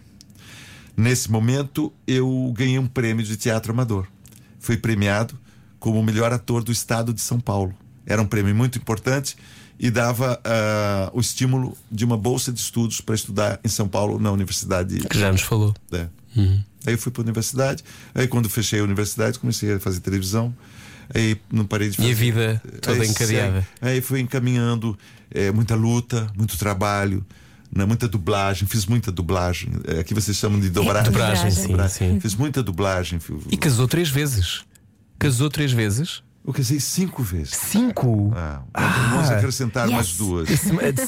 Nesse momento eu ganhei um prêmio de teatro amador. Fui premiado como o melhor ator do estado de São Paulo. Era um prêmio muito importante e dava ah, o estímulo de uma bolsa de estudos para estudar em São Paulo na Universidade Que já nos falou. é. Aí eu fui para a universidade. Aí quando fechei a universidade, comecei a fazer televisão. Aí não parei de fazer. E a vida toda Aí, encadeada. Aí, aí fui encaminhando é, muita luta, muito trabalho, né, muita dublagem. Fiz muita dublagem. É, aqui vocês chamam de dobragem. Dobragem, sim, Dobragem. sim. Fiz muita dublagem. E casou três vezes. Casou três vezes? Eu casei cinco vezes. Cinco? Ah, vamos acrescentar Yes. mais duas.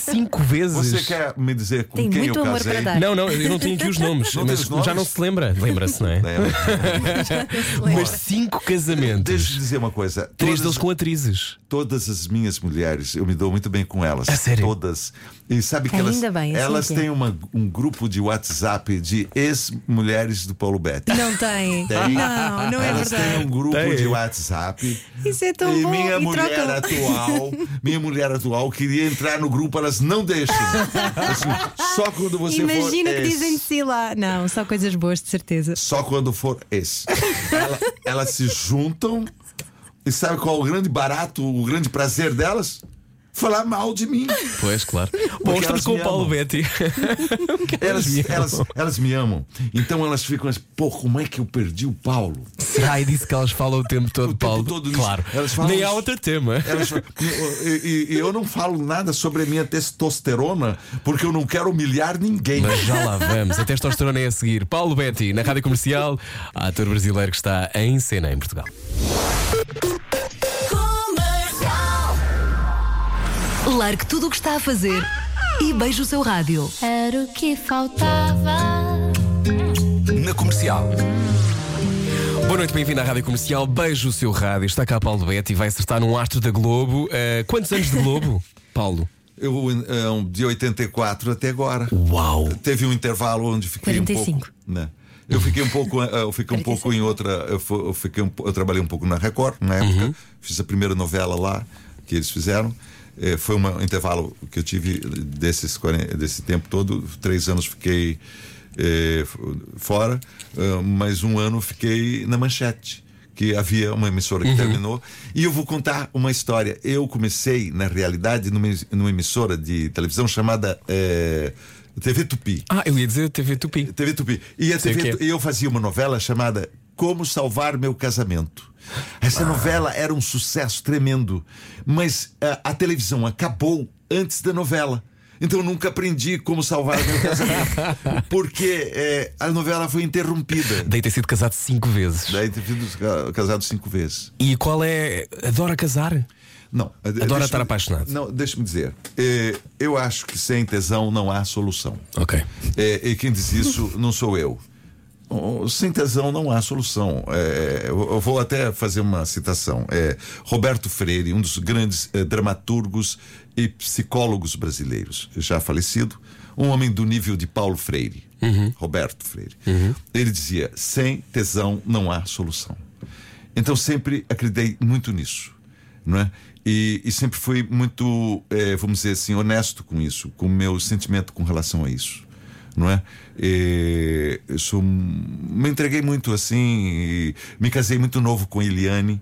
Cinco vezes? Você quer me dizer com Tem quem muito eu amor casei? para dar. Não, não, eu não tenho aqui os nomes, Não mas nomes? já não se lembra. Lembra-se, não é? É, [LAUGHS] Mas cinco casamentos. Deixa eu dizer uma coisa. Três Todas- deles com atrizes. todas as minhas mulheres, eu me dou muito bem com elas. É sério? Todas. E sabe que elas, Ainda bem, assim elas que é. têm uma- um grupo de WhatsApp de ex-mulheres do Paulo Betti. Não tem. Tem. Não, não é elas têm verdade. um grupo Tem. de WhatsApp. Isso é tão e bom. minha e mulher trocam. atual, minha mulher atual queria entrar no grupo, elas não deixam. Assim, só quando você for Imagina que ex. dizem de si lá. Não, só coisas boas, de certeza. Só quando for esse. Ela- elas se juntam e sabe qual é o grande barato, o grande prazer delas? Falar mal de mim. Pois, claro. Bom, estamos com o Paulo. Betty. [LAUGHS] Elas, me elas, elas me amam. Então elas ficam assim, pô, como é que eu perdi o Paulo? Será e disse que elas falam o tempo todo, O tempo Paulo? todo nisso. claro. Elas falam Nem há outro tema. Elas e, e- eu não falo nada sobre a minha testosterona porque eu não quero humilhar ninguém. Mas já lá vamos. A testosterona é a seguir. Paulo Betty, na rádio comercial, ator brasileiro que está em cena em Portugal. Largue tudo o que está a fazer e beije o seu rádio. Era o que faltava. Na comercial. Boa noite, bem-vindo à Rádio Comercial. Beijo o seu rádio. Está cá Paulo Betty, vai acertar num astro da Globo. Eh, quantos anos de Globo, [LAUGHS] Paulo? Eu, eh, de 84 até agora. Uau! Teve um intervalo onde fiquei 45. um pouco. Né? Eu fiquei um pouco, eh, eu fiquei um pouco em outra. Eu, fiquei um eu trabalhei um pouco na Record na época. Fiz a primeira novela lá que eles fizeram. Eh, foi um intervalo que eu tive desses 40 desse tempo todo. Três anos fiquei eh, f- fora, eh, mas um ano fiquei na Manchete. Que havia uma emissora que terminou. E eu vou contar uma história. Eu comecei, na realidade, numa, numa emissora de televisão chamada eh, TV Tupi. Ah, eu ia dizer TV Tupi. TV Tupi. E, TV é. e eu fazia uma novela chamada Como Salvar Meu Casamento. Essa novela era um sucesso tremendo, mas ah, a, televisão acabou antes da novela. Então nunca aprendi como salvar meu casamento, [LAUGHS] porque eh, a novela foi interrompida. Daí ter sido casado cinco vezes. Daí ter sido ca- casado cinco vezes. E qual é. Adora casar? Não, eh, Adora estar apaixonado. Não, deixa-me dizer. eh, eu acho que sem tesão não há solução. Ok. É, e quem diz isso não sou eu. Sem tesão não há solução. É, eu vou até fazer uma citação. É, Roberto Freire, um dos grandes eh, dramaturgos e psicólogos brasileiros, já falecido, um homem do nível de Paulo Freire, Roberto Freire. Ele dizia: sem tesão não há solução. Então sempre acreditei muito nisso, não é? E, e sempre fui muito, eh, vamos dizer assim, honesto com isso, com o meu sentimento com relação a isso, não é? E sou, me entreguei muito assim, me casei muito novo com Eliane.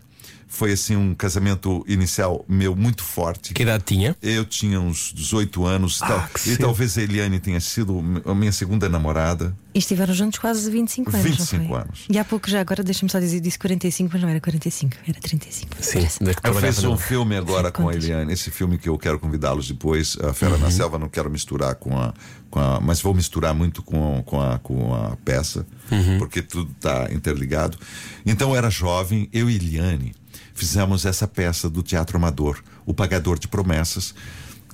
Foi assim um casamento inicial meu muito forte. Que idade tinha? Eu tinha uns 18 anos Ah, tal, e cedo. talvez a Eliane tenha sido a minha segunda namorada. E estiveram juntos quase 25 anos. 25 não foi? anos. E há pouco já, agora deixa-me só dizer, disse 45, mas não era 45, era 35. Sim, Eu fiz um filme agora com a. Eliane, esse filme que eu quero convidá-los depois, A Fera Uhum. na Selva, não quero misturar com a, com a. Mas vou misturar muito com, com, a, com a peça, Uhum. porque tudo está interligado. Então eu era jovem, eu e Eliane fizemos essa peça do Teatro Amador, O Pagador de Promessas,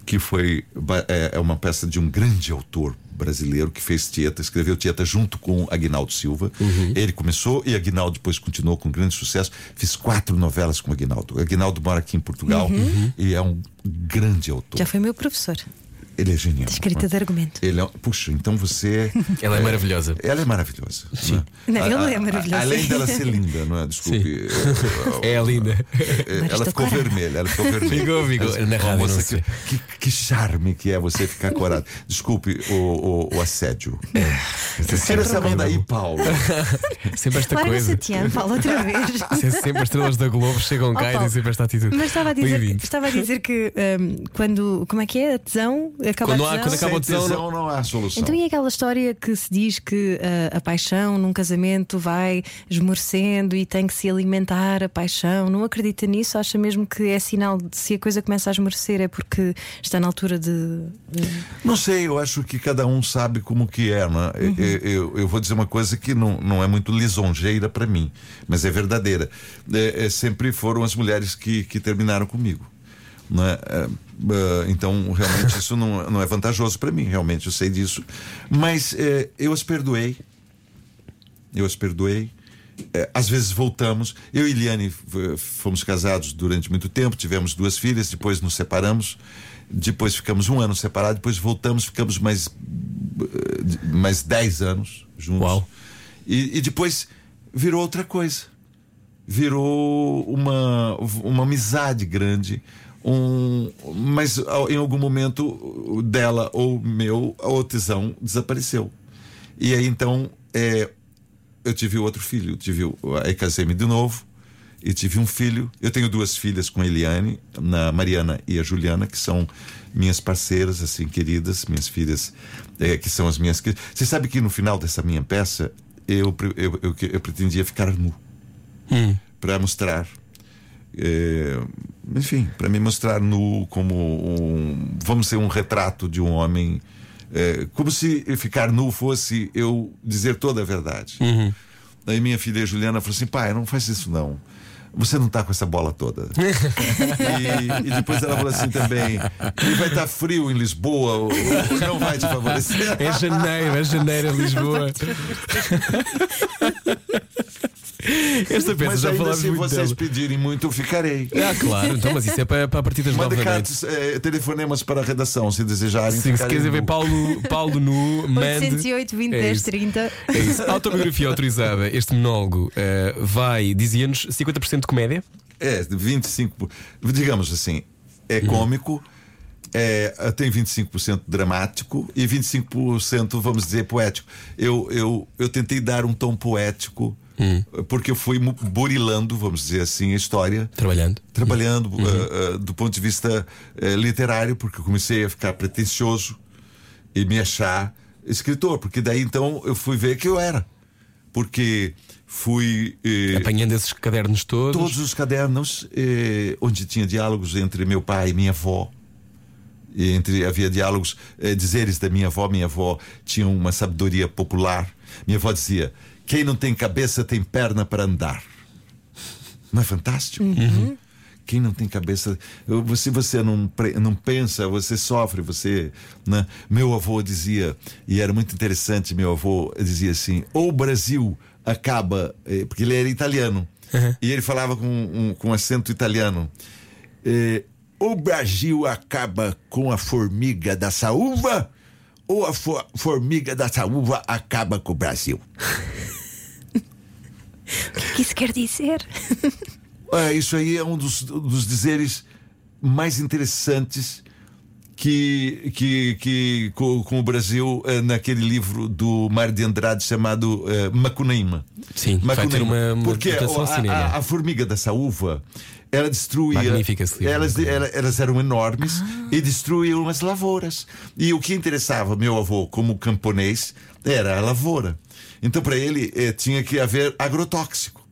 que foi é, é uma peça de um grande autor brasileiro que fez Tieta, escreveu Tieta junto com Aguinaldo Silva. Uhum. Ele começou e Aguinaldo depois continuou com grande sucesso. Fiz quatro novelas com Aguinaldo. Aguinaldo mora aqui em Portugal e é um grande autor. Já foi meu professor, Ele é genial. de escrita de argumento. Ele é, puxa, então você. Ela é maravilhosa. Ela é maravilhosa. Sim. Não, ele é maravilhoso. Além dela ser linda, não é? Desculpe. É linda. Ela ficou corada. vermelha, ela ficou vermelha. Ficou, ficou. Na rádio moça que, que, que charme que é você ficar corado. Desculpe o, o, o assédio. Tira essa mão daí, Paulo. Sempre esta Larga coisa. Satiano, Paulo, outra vez. [LAUGHS] Se- Sempre as estrelas da Globo chegam cá Oh, e Paulo, têm sempre esta atitude. Mas estava a dizer, estava a dizer que hum, quando. Como é que é? A tesão? Acaba Quando a há- quando acaba a tesão, tesão não há solução. Então, e aquela história que se diz que ah, a paixão num casamento vai esmorecendo e tem que se alimentar a paixão? Não acredita nisso? Acha mesmo que é sinal de se a coisa começa a esmorecer é porque está na altura de. de- Não sei, eu acho que cada um sabe como que é, né? Uhum. Eu, eu, eu vou dizer uma coisa que não, não é muito lisonjeira para mim, mas é verdadeira. É, é, sempre foram as mulheres que, que terminaram comigo. Né? É, então, realmente, [LAUGHS] isso não, não é vantajoso para mim, realmente, eu sei disso. Mas é, eu as perdoei. Eu as perdoei. É, às vezes voltamos. Eu e Eliane fomos casados durante muito tempo, tivemos duas filhas, depois nos separamos. Depois ficamos um ano separados, depois voltamos, ficamos mais, eh, mais 10 anos juntos. Uau. E, e depois virou outra coisa. Virou uma, uma amizade grande. Um, mas em algum momento dela ou meu, a tesão desapareceu. E aí então é, eu tive outro filho, tive, aí casei-me de novo e tive um filho. Eu tenho duas filhas com a Eliane, na Mariana e a Juliana, que são minhas parceiras, assim, queridas, minhas filhas, eh, que são as minhas. Você sabe que no final dessa minha peça eu, eu, eu, eu pretendia ficar nu para mostrar. eh, enfim, para me mostrar nu como um, vamos ser um retrato de um homem, eh, como se ficar nu fosse eu dizer toda a verdade. Aí minha filha Juliana falou assim: pai, não faz isso não. Você não tá com essa bola toda. [LAUGHS] e, e depois ela falou assim também: e vai estar frio em Lisboa, o- o- não vai te favorecer. É janeiro, é janeiro em Lisboa. [LAUGHS] Esta peça Mas já ainda falámos se muito vocês dela. pedirem muito, eu ficarei. Ah, claro, então, mas isso é para, para a partir das nove Mande da noite. cartas, eh, telefonemas para a redação, se desejarem. Sim, se quiser ver. Paulo, Paulo nu, [LAUGHS] mande. 808 20 É 10 isso. 30. É isso. Autobiografia autorizada. Este monólogo eh, vai, dizia-nos, 50% de comédia. É, de 25%. Digamos assim, é cômico, é, tem 25% dramático e 25%, vamos dizer, poético. Eu, eu, eu tentei dar um tom poético, porque eu fui burilando, vamos dizer assim, a história. Trabalhando. Trabalhando ah, ah, do ponto de vista eh, literário, porque eu comecei a ficar pretencioso e me achar escritor, porque daí então eu fui ver que eu era. Porque fui. eh, Apanhando esses cadernos todos. todos os cadernos eh, onde tinha diálogos entre meu pai e minha avó. E entre havia diálogos, eh, dizeres da minha avó. Minha avó tinha uma sabedoria popular. Minha avó dizia: quem não tem cabeça tem perna para andar. Não é fantástico? Quem não tem cabeça, se você não, não pensa, você sofre, você. Né? Meu avô dizia, e era muito interessante, meu avô dizia assim: ou o Brasil acaba, eh, porque ele era italiano, e ele falava com um, com acento italiano. eh, o Brasil acaba com a formiga da saúva, ou a fo- formiga da saúva acaba com o Brasil? [LAUGHS] O que isso quer dizer? É, isso aí é um dos, dos dizeres mais interessantes que, que, que com, com o Brasil eh, naquele livro do Mário de Andrade chamado eh, Macunaíma. Sim, vai ter uma- uma Porque a, a- a formiga dessa uva. Ela destruía. Livro. Elas, ela- elas eram enormes e destruíam as lavouras. E o que interessava meu avô, como camponês, era a lavoura. Então, para ele, eh, tinha que haver agrotóxico.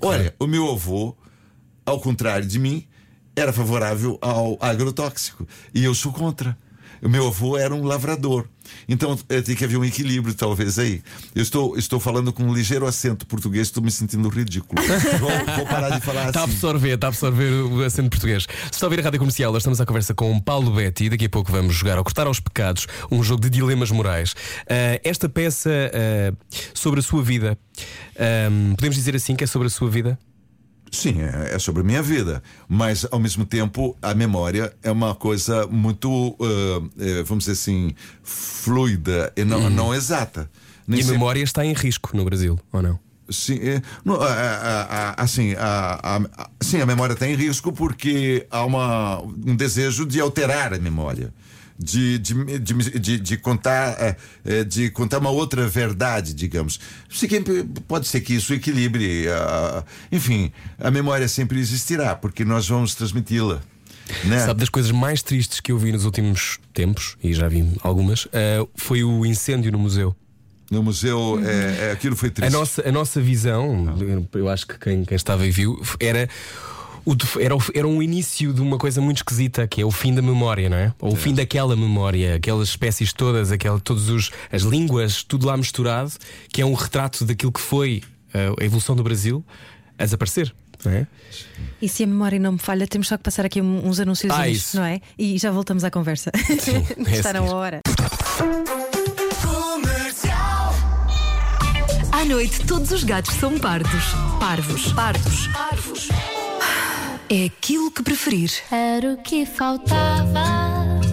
Olha, o meu avô, ao contrário de mim, era favorável ao agrotóxico. E eu sou contra. O meu avô era um lavrador. Então eh, tem que haver um equilíbrio, talvez, aí. Eu estou, estou falando com um ligeiro acento português, estou me sentindo ridículo. [LAUGHS] vou, vou parar de falar Está a assim. absorver, está a absorver o acento português. Se está a ouvir a rádio comercial, nós estamos à conversa com Paulo Betti. Daqui a pouco vamos jogar ao Cortar aos Pecados, um jogo de dilemas morais. Ah, esta peça ah, sobre a sua vida, ah, podemos dizer assim que é sobre a sua vida? Sim, é, é sobre a minha vida. Mas, ao mesmo tempo, a memória é uma coisa muito, eh, vamos dizer assim, fluida e não, não exata. Nem e a sempre- memória está em risco no Brasil, ou não? Sim, é, não, a- a- a- assim, a- sim, a memória está em risco porque há uma, um desejo de alterar a memória. De, de, de, de, contar é, é, de contar uma outra verdade, digamos. Pode ser que isso equilibre. ah, enfim, a memória sempre existirá, porque nós vamos transmiti-la. Né? Sabe das coisas mais tristes que eu vi nos últimos tempos, e já vi algumas, ah, foi o incêndio no museu. No museu, é, é, aquilo foi A triste. nossa, a nossa visão, eu acho que quem, quem estava e viu, era. O era, o- era um início de uma coisa muito esquisita que é o fim da memória, não é? Ou o fim daquela memória, aquelas espécies todas, aquela, todas os, as línguas, tudo lá misturado, que é um retrato daquilo que foi uh, a evolução do Brasil a desaparecer. Não é? E se a memória não me falha, temos só que passar aqui uns anúncios, Ah, isso. não é? E já voltamos à conversa. [LAUGHS] é [LAUGHS] Está na seguir. hora. À noite, todos os gatos são pardos. Parvos. Pardos. Parvos. É aquilo que preferir. Era o que faltava.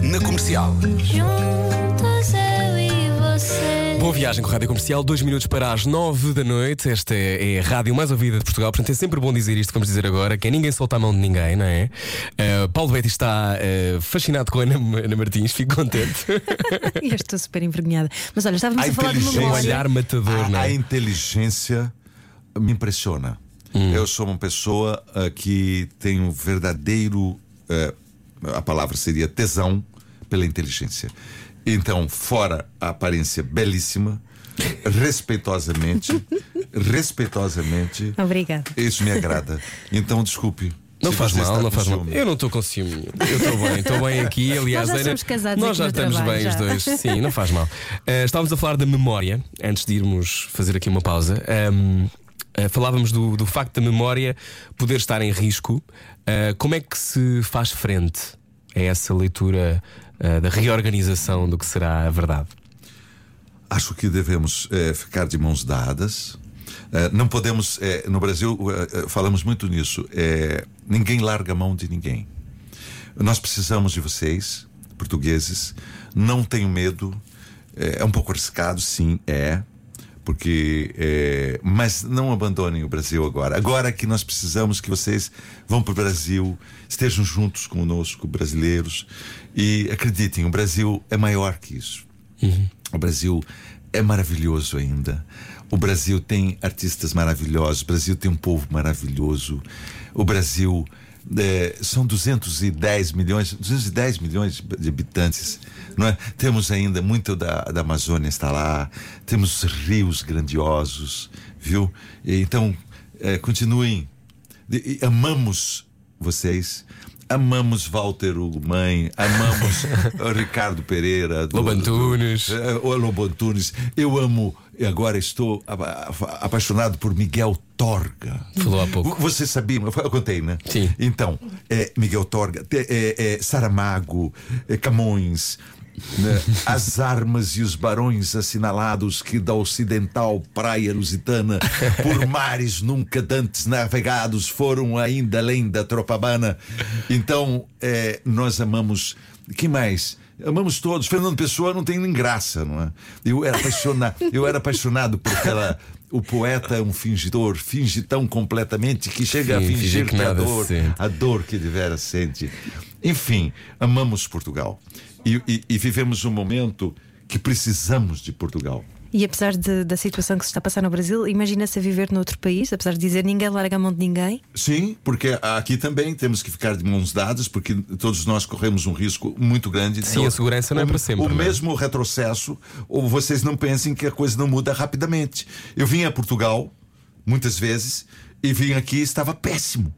Na comercial. Juntos eu e você. Boa viagem com a Rádio Comercial, dois minutos para as nove da noite. Esta é, é a rádio mais ouvida de Portugal, portanto é sempre bom dizer isto que vamos dizer agora, que é ninguém solta a mão de ninguém, não é? Uh, Paulo Betti está uh, fascinado com a Ana, Ana Martins, fico contente. E [LAUGHS] eu estou super envergonhada. Mas olha, estávamos A a falar de inteligência. Um memória. olhar matador, a, não a é? inteligência me impressiona. Eu sou uma pessoa ah, que tenho verdadeiro. eh, a palavra seria tesão pela inteligência. Então, fora a aparência belíssima, respeitosamente, [LAUGHS] respeitosamente, Obrigada. isso me agrada. Então, desculpe. Não faz mal, não faz mal. Eu não estou com ciúme nenhum. Eu estou bem, estou bem aqui. Aliás, Nós já somos casados nós aqui já no estamos trabalho, bem os já. dois. Sim, não faz mal. Uh, estávamos a falar da memória, antes de irmos fazer aqui uma pausa. Um, uh, falávamos do, do facto da memória poder estar em risco. Uh, como é que se faz frente a essa leitura uh, da reorganização do que será a verdade? Acho que devemos eh, ficar de mãos dadas. Eh, não podemos. eh, no Brasil, eh, eh, falamos muito nisso. eh, ninguém larga a mão de ninguém. Nós precisamos de vocês, portugueses. Não tenham medo. Eh, é um pouco arriscado, sim, é. Porque. eh, mas não abandonem o Brasil agora. Agora que nós precisamos que vocês vão para o Brasil, estejam juntos conosco, brasileiros. E acreditem, o Brasil é maior que isso. O Brasil é maravilhoso ainda. O Brasil tem artistas maravilhosos. O Brasil tem um povo maravilhoso. O Brasil é, são 210 milhões, 210 milhões de habitantes. Não é? Temos ainda muito da, da Amazônia está lá. Temos rios grandiosos, viu? E, então é, continuem. E- e amamos vocês. Amamos Walter Hugo Mãe, amamos [LAUGHS] o Ricardo Pereira, do- Lobo Antunes. do- é, o Lobo Antunes. Eu amo, agora estou apa- apa- apaixonado por Miguel Torga. Falou há pouco. Você sabia? Eu contei, né? Sim. Então, é, Miguel Torga, é, é, Saramago, é, Camões. né? [LAUGHS] As armas e os barões assinalados que da ocidental praia lusitana, por [LAUGHS] mares nunca dantes navegados, foram ainda além da Tropabana. Então, é, nós amamos. Quem mais? Amamos todos. Fernando Pessoa não tem nem graça, não é? Eu era apaixonado, eu era apaixonado por aquela. O poeta é um fingidor, finge tão completamente que chega a Sim, fingir fingir que a dor, sente. a dor que de veras sente. Enfim, amamos Portugal. E, e- e vivemos um momento que precisamos de Portugal. E apesar de- da situação que se está a passar no Brasil, imagina-se a viver noutro país, apesar de dizer ninguém larga a mão de ninguém. Sim, porque aqui também temos que ficar de mãos dadas, porque todos nós corremos um risco muito grande. Sim, a segurança não é O- para sempre, O não é? mesmo retrocesso, ou vocês não pensem que a coisa não muda rapidamente. Eu vim a Portugal muitas vezes e vim aqui e estava péssimo.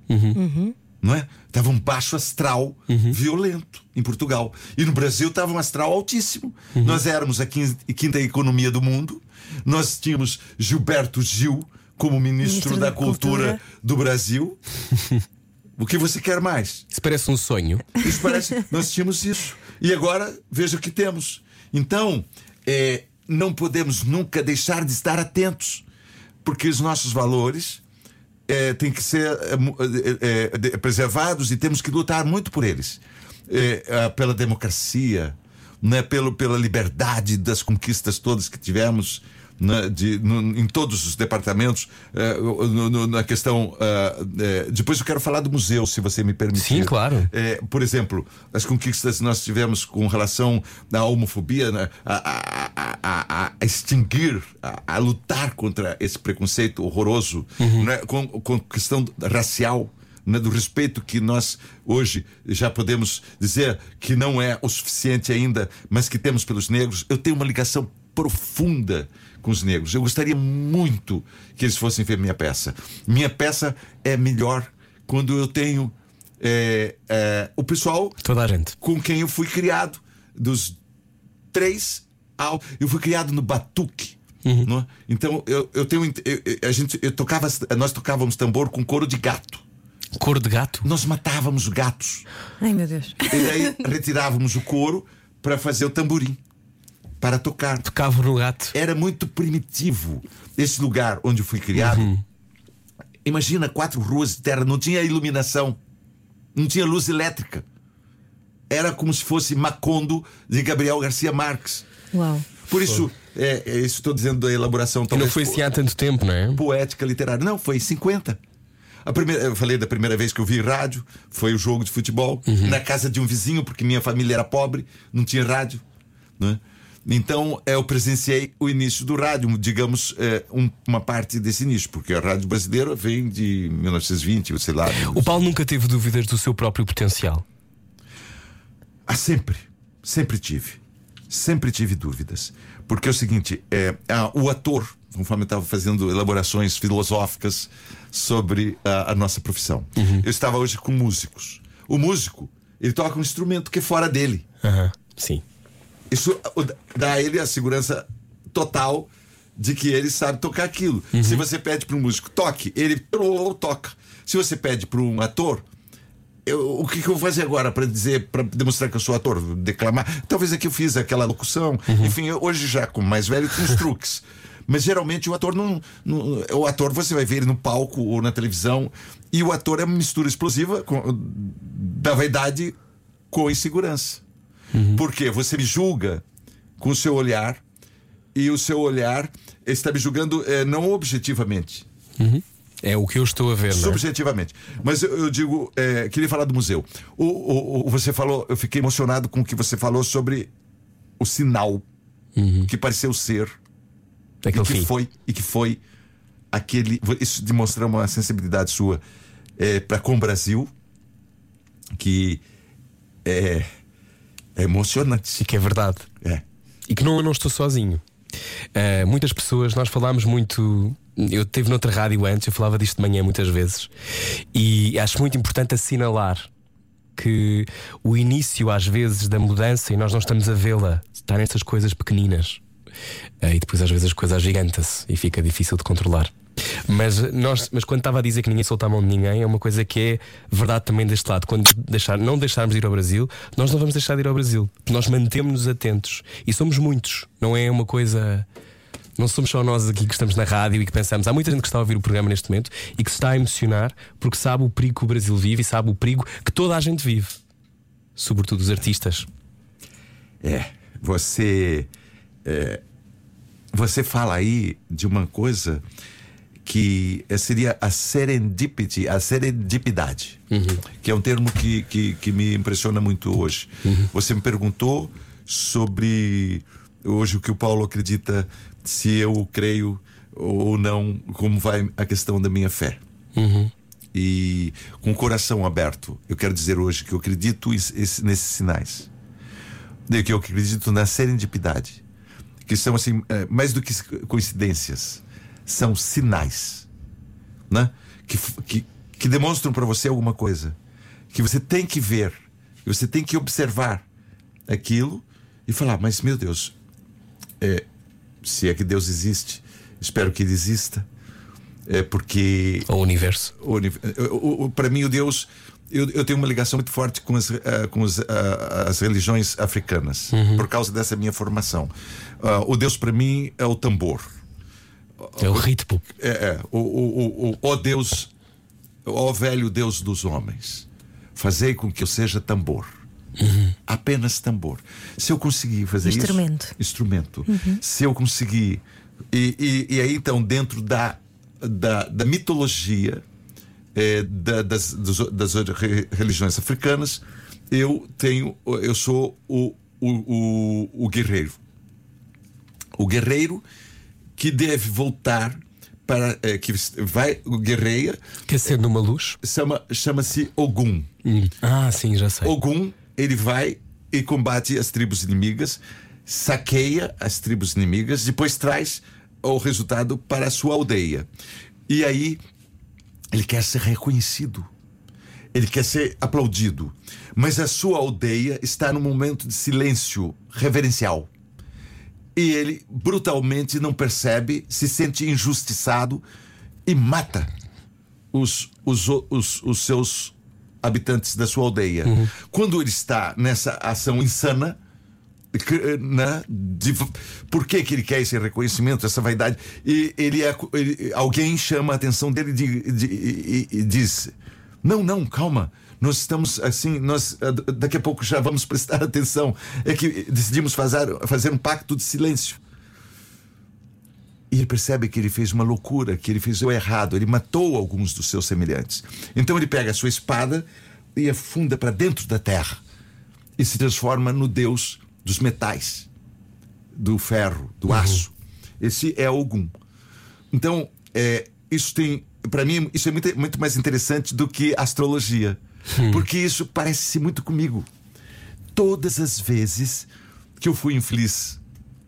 Não é? Estava um baixo astral violento em Portugal. E no Brasil estava um astral altíssimo. Nós éramos a quin- quinta economia do mundo. Nós tínhamos Gilberto Gil como ministro, Ministro da, da Cultura, Cultura. do Brasil. [LAUGHS] o que você quer mais? Isso parece um sonho. Isso parece. nós tínhamos isso. E agora, veja o que temos. Então, é, não podemos nunca deixar de estar atentos, porque os nossos valores é, têm que ser é, é, preservados e temos que lutar muito por eles. Pela democracia, né, pelo, pela liberdade das conquistas todas que tivemos. Né, de- no- em todos os departamentos, é, no- no- na questão. ah, é, depois eu quero falar do museu, se você me permitir. Sim, claro. Por exemplo, as conquistas que nós tivemos com relação à homofobia, né, a, a- a- a- a extinguir, a, a lutar contra esse preconceito horroroso, né, com, com questão racial. né, do respeito que nós hoje já podemos dizer que não é o suficiente ainda, mas que temos pelos negros, eu tenho uma ligação profunda com os negros. Eu gostaria muito que eles fossem ver minha peça. Minha peça é melhor quando eu tenho é, é, o pessoal Toda a gente. com quem eu fui criado, dos três ao. Eu fui criado no batuque. não é? Então eu, eu tenho. eu- eu- a gente, eu tocava, nós tocávamos tambor com couro de gato. Cor de gato. Nós matávamos gatos. Ai meu Deus. E daí retirávamos o couro para fazer o tamborim. Para tocar. Tocava no gato. Era muito primitivo esse lugar onde eu fui criado. Imagina quatro ruas de terra, não tinha iluminação, não tinha luz elétrica. Era como se fosse Macondo de Gabriel Garcia Marques. Uau. Por isso, é, é isso estou dizendo da elaboração E não talvez foi assim há tanto tempo, não é? poética literária. Não, foi em 50. A primeira, eu falei da primeira vez que eu vi rádio, foi o jogo de futebol, na casa de um vizinho, porque minha família era pobre, não tinha rádio. Né? Então eu presenciei o início do rádio, digamos, é, um- uma parte desse início, porque a rádio brasileira vem de 1920, sei lá. O Paulo nunca teve dúvidas do seu próprio potencial. Ah, sempre. Sempre tive. Sempre tive dúvidas. Porque é o seguinte: é, ah, o ator, conforme eu estava fazendo elaborações filosóficas sobre a, a nossa profissão, eu estava hoje com músicos. O músico, ele toca um instrumento que é fora dele. Aham. Sim. Isso dá a ele a segurança total de que ele sabe tocar aquilo. Se você pede para um músico toque, ele toca. Se você pede para um ator, eu- o que, que eu vou fazer agora para dizer, para demonstrar que eu sou ator, declamar? Talvez aqui eu fiz aquela locução. Enfim, eu- hoje já como mais velho tem os truques. [LAUGHS] Mas geralmente o ator não, não- O ator você vai ver ele no palco ou na televisão. E o ator é uma mistura explosiva com- da vaidade com a insegurança. Porque você me julga com o seu olhar e o seu olhar está me julgando eh, não objetivamente, É o que eu estou a ver, é? subjetivamente. Mas eu, eu digo, eh, queria falar do museu. O, o- o- você falou, eu fiquei emocionado com o que você falou sobre o sinal que pareceu ser Daquele e que fim. foi e que foi aquele. Isso demonstra uma sensibilidade sua para com o Brasil que é, é emocionante. E que é verdade. É. E que não, não estou sozinho. Uh, muitas pessoas, nós falámos muito. Eu esteve noutra rádio antes, eu falava disto de manhã muitas vezes. E acho muito importante assinalar que o início, às vezes, da mudança, e nós não estamos a vê-la, está nessas coisas pequeninas. Uh, e depois, às vezes, as coisas agiganta-se e fica difícil de controlar. Mas, nós, mas quando estava a dizer que ninguém solta a mão de ninguém, é uma coisa que é verdade também deste lado. Quando deixar, não deixarmos de ir ao Brasil, nós não vamos deixar de ir ao Brasil. Nós mantemos-nos atentos. E somos muitos. Não é uma coisa. Não somos só nós aqui que estamos na rádio e que pensamos. Há muita gente que está a ouvir o programa neste momento e que se está a emocionar porque sabe o perigo que o Brasil vive e sabe o perigo que toda a gente vive. Sobretudo os artistas. É, você. é, você fala aí de uma coisa que eh, seria a serendipity, a serendipidade, que é um termo que, que, que me impressiona muito hoje. Você me perguntou sobre hoje o que o Paulo acredita, se eu creio ou não, como vai a questão da minha fé. E com o coração aberto, eu quero dizer hoje que eu acredito es- es- nesses sinais. Que eu acredito na serendipidade, que são assim, eh, mais do que coincidências, são sinais, né? Que, que, que demonstram para você alguma coisa, que você tem que ver, que você tem que observar aquilo e falar: mas meu Deus, é, se é que Deus existe, espero que ele exista, é porque Ao universo. para mim o Deus eu, eu tenho uma ligação muito forte com as, eh, com as, ah, as religiões africanas por causa dessa minha formação Ah, o Deus para mim é o tambor É o ritmo. é, é, o, o, o, o ó Deus ó velho Deus dos homens. Fazei com que eu seja tambor. Apenas tambor. Se eu conseguir fazer Instrumento. isso instrumento se eu conseguir e, e, e aí então dentro da da, da mitologia eh, da- das, das re- religiões africanas eu tenho eu sou o, o, o, o guerreiro. O guerreiro que deve voltar para eh, que vai guerreia Quer ser numa luz? chama chama-se Ogum Ah, sim, já sei. Ogum ele vai e combate as tribos inimigas saqueia as tribos inimigas depois traz o resultado para a sua aldeia. E aí ele quer ser reconhecido. Ele quer ser aplaudido. Mas a sua aldeia está num momento de silêncio reverencial e ele brutalmente não percebe, se sente injustiçado e mata os, os, os, os seus habitantes da sua aldeia. Quando ele está nessa ação insana, que, né, de, por que, que ele quer esse reconhecimento, essa vaidade? E ele é, ele- alguém chama a atenção dele de- de- e- e diz: Não, não, calma. Nós estamos assim, nós d- daqui a pouco já vamos prestar atenção. É que decidimos fazer, fazer um pacto de silêncio. E ele percebe que ele fez uma loucura, que ele fez o errado, ele matou alguns dos seus semelhantes. Então ele pega a sua espada e afunda para dentro da terra e se transforma no deus dos metais, do ferro, do aço. Esse é Ogum. Então, é, isso tem, para mim, isso é muito, muito mais interessante do que astrologia, porque isso parece muito comigo. Todas as vezes que eu fui infeliz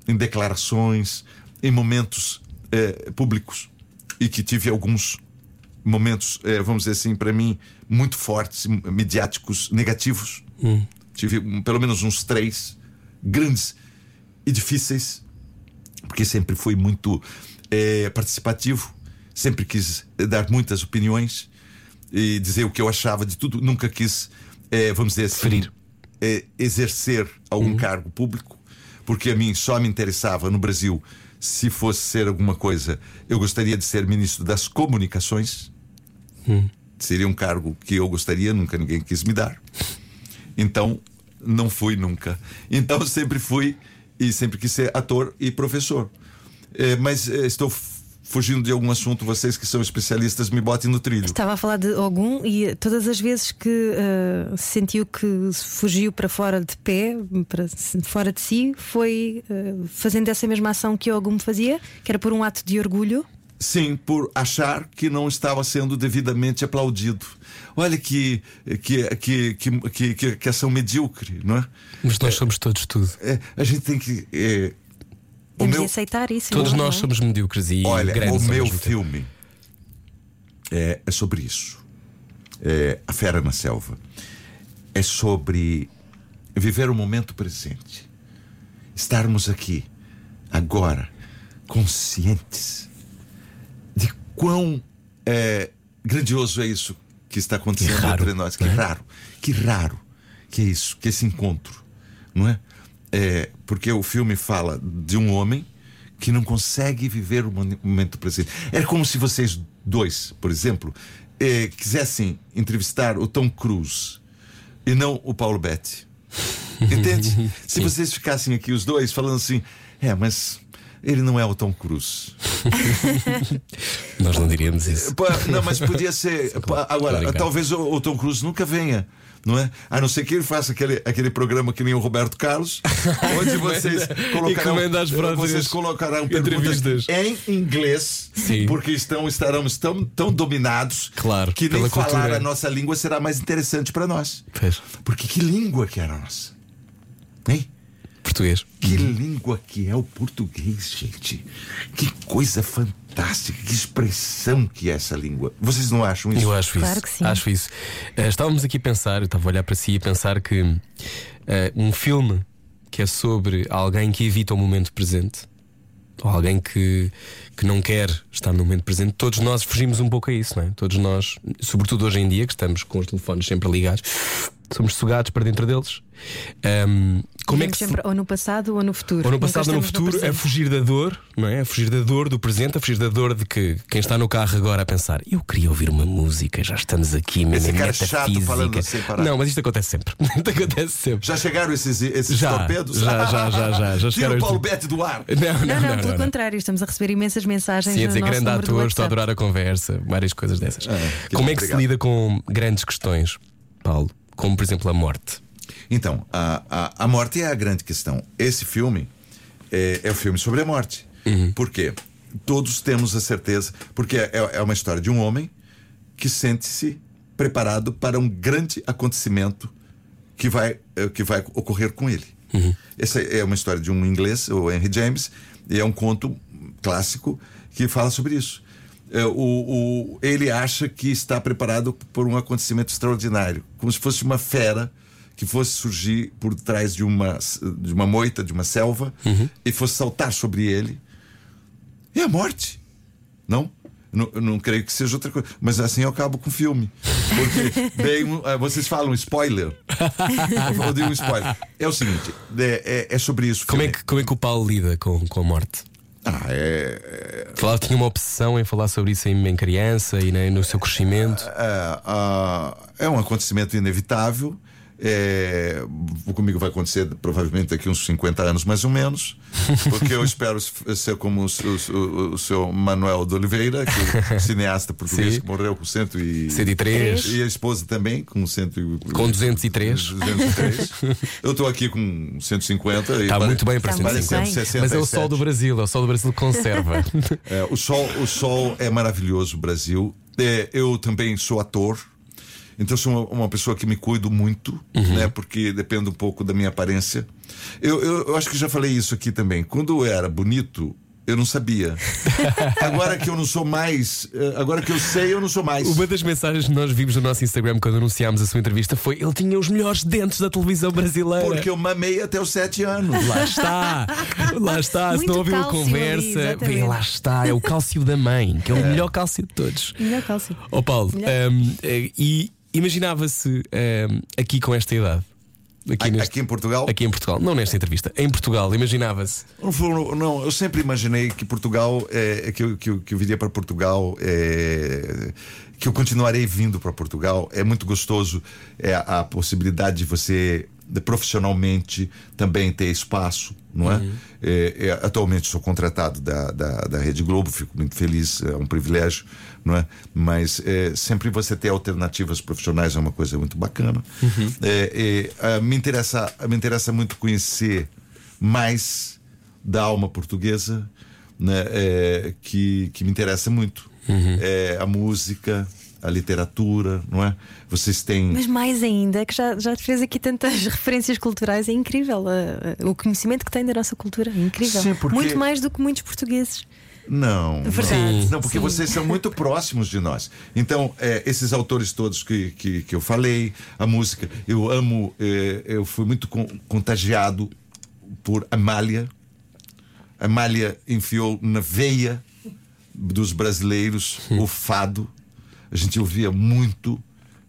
em declarações, em momentos eh, públicos e que tive alguns momentos, eh, vamos dizer assim, para mim, muito fortes, m- midiáticos, negativos. Tive um, pelo menos uns três grandes e difíceis, porque sempre fui muito eh, participativo, sempre quis dar muitas opiniões e dizer o que eu achava de tudo, nunca quis, eh, vamos dizer assim, eh, exercer algum cargo público, porque a mim só me interessava no Brasil se fosse ser alguma coisa, eu gostaria de ser ministro das comunicações. Seria um cargo que eu gostaria, nunca ninguém quis me dar. Então, não fui nunca. Então, [LAUGHS] sempre fui e sempre quis ser ator e professor. Eh, mas estou fugindo de algum assunto, vocês que são especialistas me botem no trilho. Estava a falar de Ogum e todas as vezes que ah, sentiu que fugiu para fora de pé, para fora de si, foi ah, fazendo essa mesma ação que Ogum fazia, que era por um ato de orgulho. Sim, por achar que não estava sendo devidamente aplaudido. Olha que, que, que, que, que, que, que ação medíocre, não é? Mas nós somos todos tudo. É, a gente tem que. é, Temos de meu, aceitar isso. Todos é? nós somos medíocres e olha, o meu filme é, é sobre isso. É A Fera na Selva. É sobre viver o momento presente. Estarmos aqui, agora, conscientes de quão é, grandioso é isso que está acontecendo Que raro, entre nós. Que né? raro, que raro que é isso, que esse encontro, não é? É? Porque o filme fala de um homem que não consegue viver o momento presente. É como se vocês dois, por exemplo, eh, quisessem entrevistar o Tom Cruise e não o Paulo Betti. [LAUGHS] Entende? Se vocês ficassem aqui os dois falando assim, é, mas ele não é o Tom Cruise. Nós não diríamos isso. Pá, Não, mas podia ser. [LAUGHS] Pá, Agora, talvez o, o Tom Cruise nunca venha. Não é? A não ser que ele faça aquele, aquele programa que nem o Roberto Carlos, [LAUGHS] onde vocês colocarão, vocês colocarão perguntas entrevistas. em inglês, Sim. porque estão, estaremos tão, tão dominados Claro, que nem falar cultura. a nossa língua será mais interessante para nós. Pois, Porque que língua que era a nossa? Hein? Português. Que língua que é o português, gente. Que coisa fantástica, que expressão que é essa língua. Vocês não acham isso? Eu acho Claro isso. que sim. Acho isso. Eh, estávamos aqui a pensar, eu estava a olhar para si e a pensar que eh, um filme que é sobre alguém que evita o momento presente, ou alguém que, que não quer estar no momento presente, todos nós fugimos um pouco a isso, não é? Todos nós, sobretudo hoje em dia, que estamos com os telefones sempre ligados, somos sugados para dentro deles. Ahm, como é que se- sempre ou no passado ou no futuro. ou no passado ou no futuro, é presente. fugir da dor, não é? A fugir da dor do presente, a fugir da dor de que quem está no carro agora a pensar, eu queria ouvir uma música, já estamos aqui, mesmo Esse em cara chato falando parar. Não, mas isto acontece sempre. [LAUGHS] isto acontece sempre. Já chegaram esses, esses Já, torpedos? já, já, já, já, já [LAUGHS] Tira o Paulo estes- Betti do ar. Não, não, Não, não, não. pelo não, não. contrário, estamos a receber imensas mensagens Sim, a no dizer grande ator, estou a adorar a conversa, várias coisas dessas. que Como é que se lida com grandes questões, Paulo? Como, por exemplo, a morte. Então, a, a, a morte é a grande questão. Esse filme é, é o filme sobre a morte. Por quê? Todos temos a certeza. Porque é, é uma história de um homem que sente-se preparado para um grande acontecimento que vai, eh, que vai ocorrer com ele. Essa é uma história de um inglês, o Henry James, e é um conto clássico que fala sobre isso. É, o, o- ele acha que está preparado por um acontecimento extraordinário, como se fosse uma fera que fosse surgir por trás de uma, de uma moita, de uma selva, e fosse saltar sobre ele. E a morte. Não? Não, não creio que seja outra coisa. Mas assim eu acabo com o filme. Porque [LAUGHS] um, ah, vocês falam spoiler. eu digo um spoiler. É o seguinte: é, é- é sobre isso. Como é, que, como é que o Paulo lida com, com a morte? Ah, é, que tinha uma obsessão em falar sobre isso em, em criança e né, no seu crescimento. é, ah, é um acontecimento inevitável. É, comigo vai acontecer provavelmente daqui uns 50 anos, mais ou menos, [LAUGHS] porque eu espero ser como o, o- o seu Manuel de Oliveira, que é [LAUGHS] cineasta português Sim. que morreu com cento e, 103. e a esposa também, com, cento e, Com 203. 203. [LAUGHS] Eu estou aqui com 150. e Está muito bem para Está muito 150. bem. Mas é o sol do Brasil, é o sol do Brasil que conserva. É, o, sol, o sol é maravilhoso, Brasil. É, eu também sou ator. Então sou uma, uma pessoa que me cuido muito, né? Porque depende um pouco da minha aparência. Eu, eu, eu acho que já falei isso aqui também. Quando eu era bonito, eu não sabia. [LAUGHS] agora que eu não sou mais, eh, agora que eu sei, eu não sou mais. Uma das mensagens que nós vimos no nosso Instagram quando anunciámos a sua entrevista foi: ele tinha os melhores dentes da televisão brasileira. Porque eu mamei até os sete anos. Lá está, lá está. Se Muito não ouviu a ali, conversa, exatamente. vem lá está. É o cálcio da mãe, que é o melhor cálcio de todos. Melhor cálcio. Ó Paulo, Melhor. hum, eh, e imaginava-se hum, aqui com esta idade? Aqui, neste- aqui em Portugal? Aqui em Portugal, não nesta entrevista, em Portugal, imaginava-se. Não, não, eu sempre imaginei que Portugal, é, que, eu, que, eu, que eu viria para Portugal, é, que eu continuarei vindo para Portugal. É muito gostoso é, a, possibilidade de você de, profissionalmente também ter espaço, não é? É, é, atualmente sou contratado da, da, da Rede Globo, fico muito feliz, é um privilégio, não é? Mas é, sempre você ter alternativas profissionais é uma coisa muito bacana. É, é, ah, me interessa, me interessa muito conhecer mais da alma portuguesa, né, é, que, que me interessa muito. É, a música, a literatura, não é? Vocês têm. Mas mais ainda, que já, já fez aqui tantas [LAUGHS] referências culturais, é incrível. uh, uh, o conhecimento que tem da nossa cultura é incrível. Sim, porque- Muito mais do que muitos portugueses. Não, Verdade. não, não, porque Sim. vocês são muito próximos de nós. Então, é, esses autores todos que, que, que eu falei, a música, eu amo, é, eu fui muito con- contagiado por Amália. Amália enfiou na veia dos brasileiros o fado. A gente ouvia muito.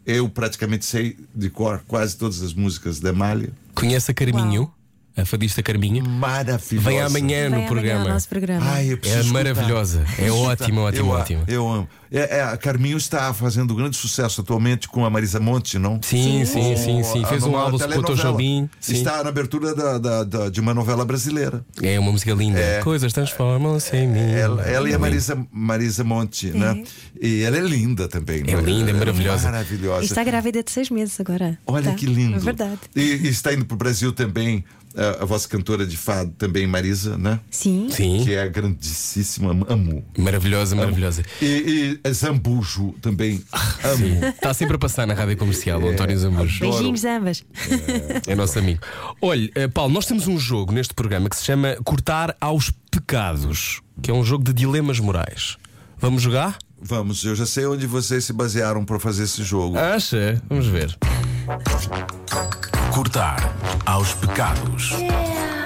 Eu praticamente sei de cor quase todas as músicas da Amália. Conhece a Carminho? Uau. A fadista Carminha. Maravilhosa. Vem amanhã Vem no amanhã programa. nosso programa. Ai, É escutar. maravilhosa. É ótima, ótima, ótima. Eu amo. É, é, a Carminho está fazendo grande sucesso atualmente com a Marisa Monte, não? Sim, sim, sim, sim. Fez um álbum com o. Jobim. Sim. Está na abertura da- da- da- de uma novela brasileira. É uma música linda. Coisas transformam-se em mim. Ela, ela e a. Marisa, Marisa Monte, né? E ela é linda também. É né? linda, é maravilhosa. Maravilhosa. E está grávida de seis meses agora. Olha Tá. que lindo. É verdade. E, e está indo para o Brasil também a, a vossa cantora de fado, também Marisa, né? Sim. Sim, Que é grandíssima, amo. maravilhosa, maravilhosa. E, e a Zambujo também amo. Sim. Está sempre a passar na rádio comercial, o António Zambujo. Beijinhos ambas. É nosso amigo. Olha, eh, Paulo, nós temos um jogo neste programa que se chama Cortar aos Pecados, que é um jogo de dilemas morais. Vamos jogar? Vamos, eu já sei onde vocês se basearam para fazer esse jogo. Acha? Vamos ver. Cortar aos pecados.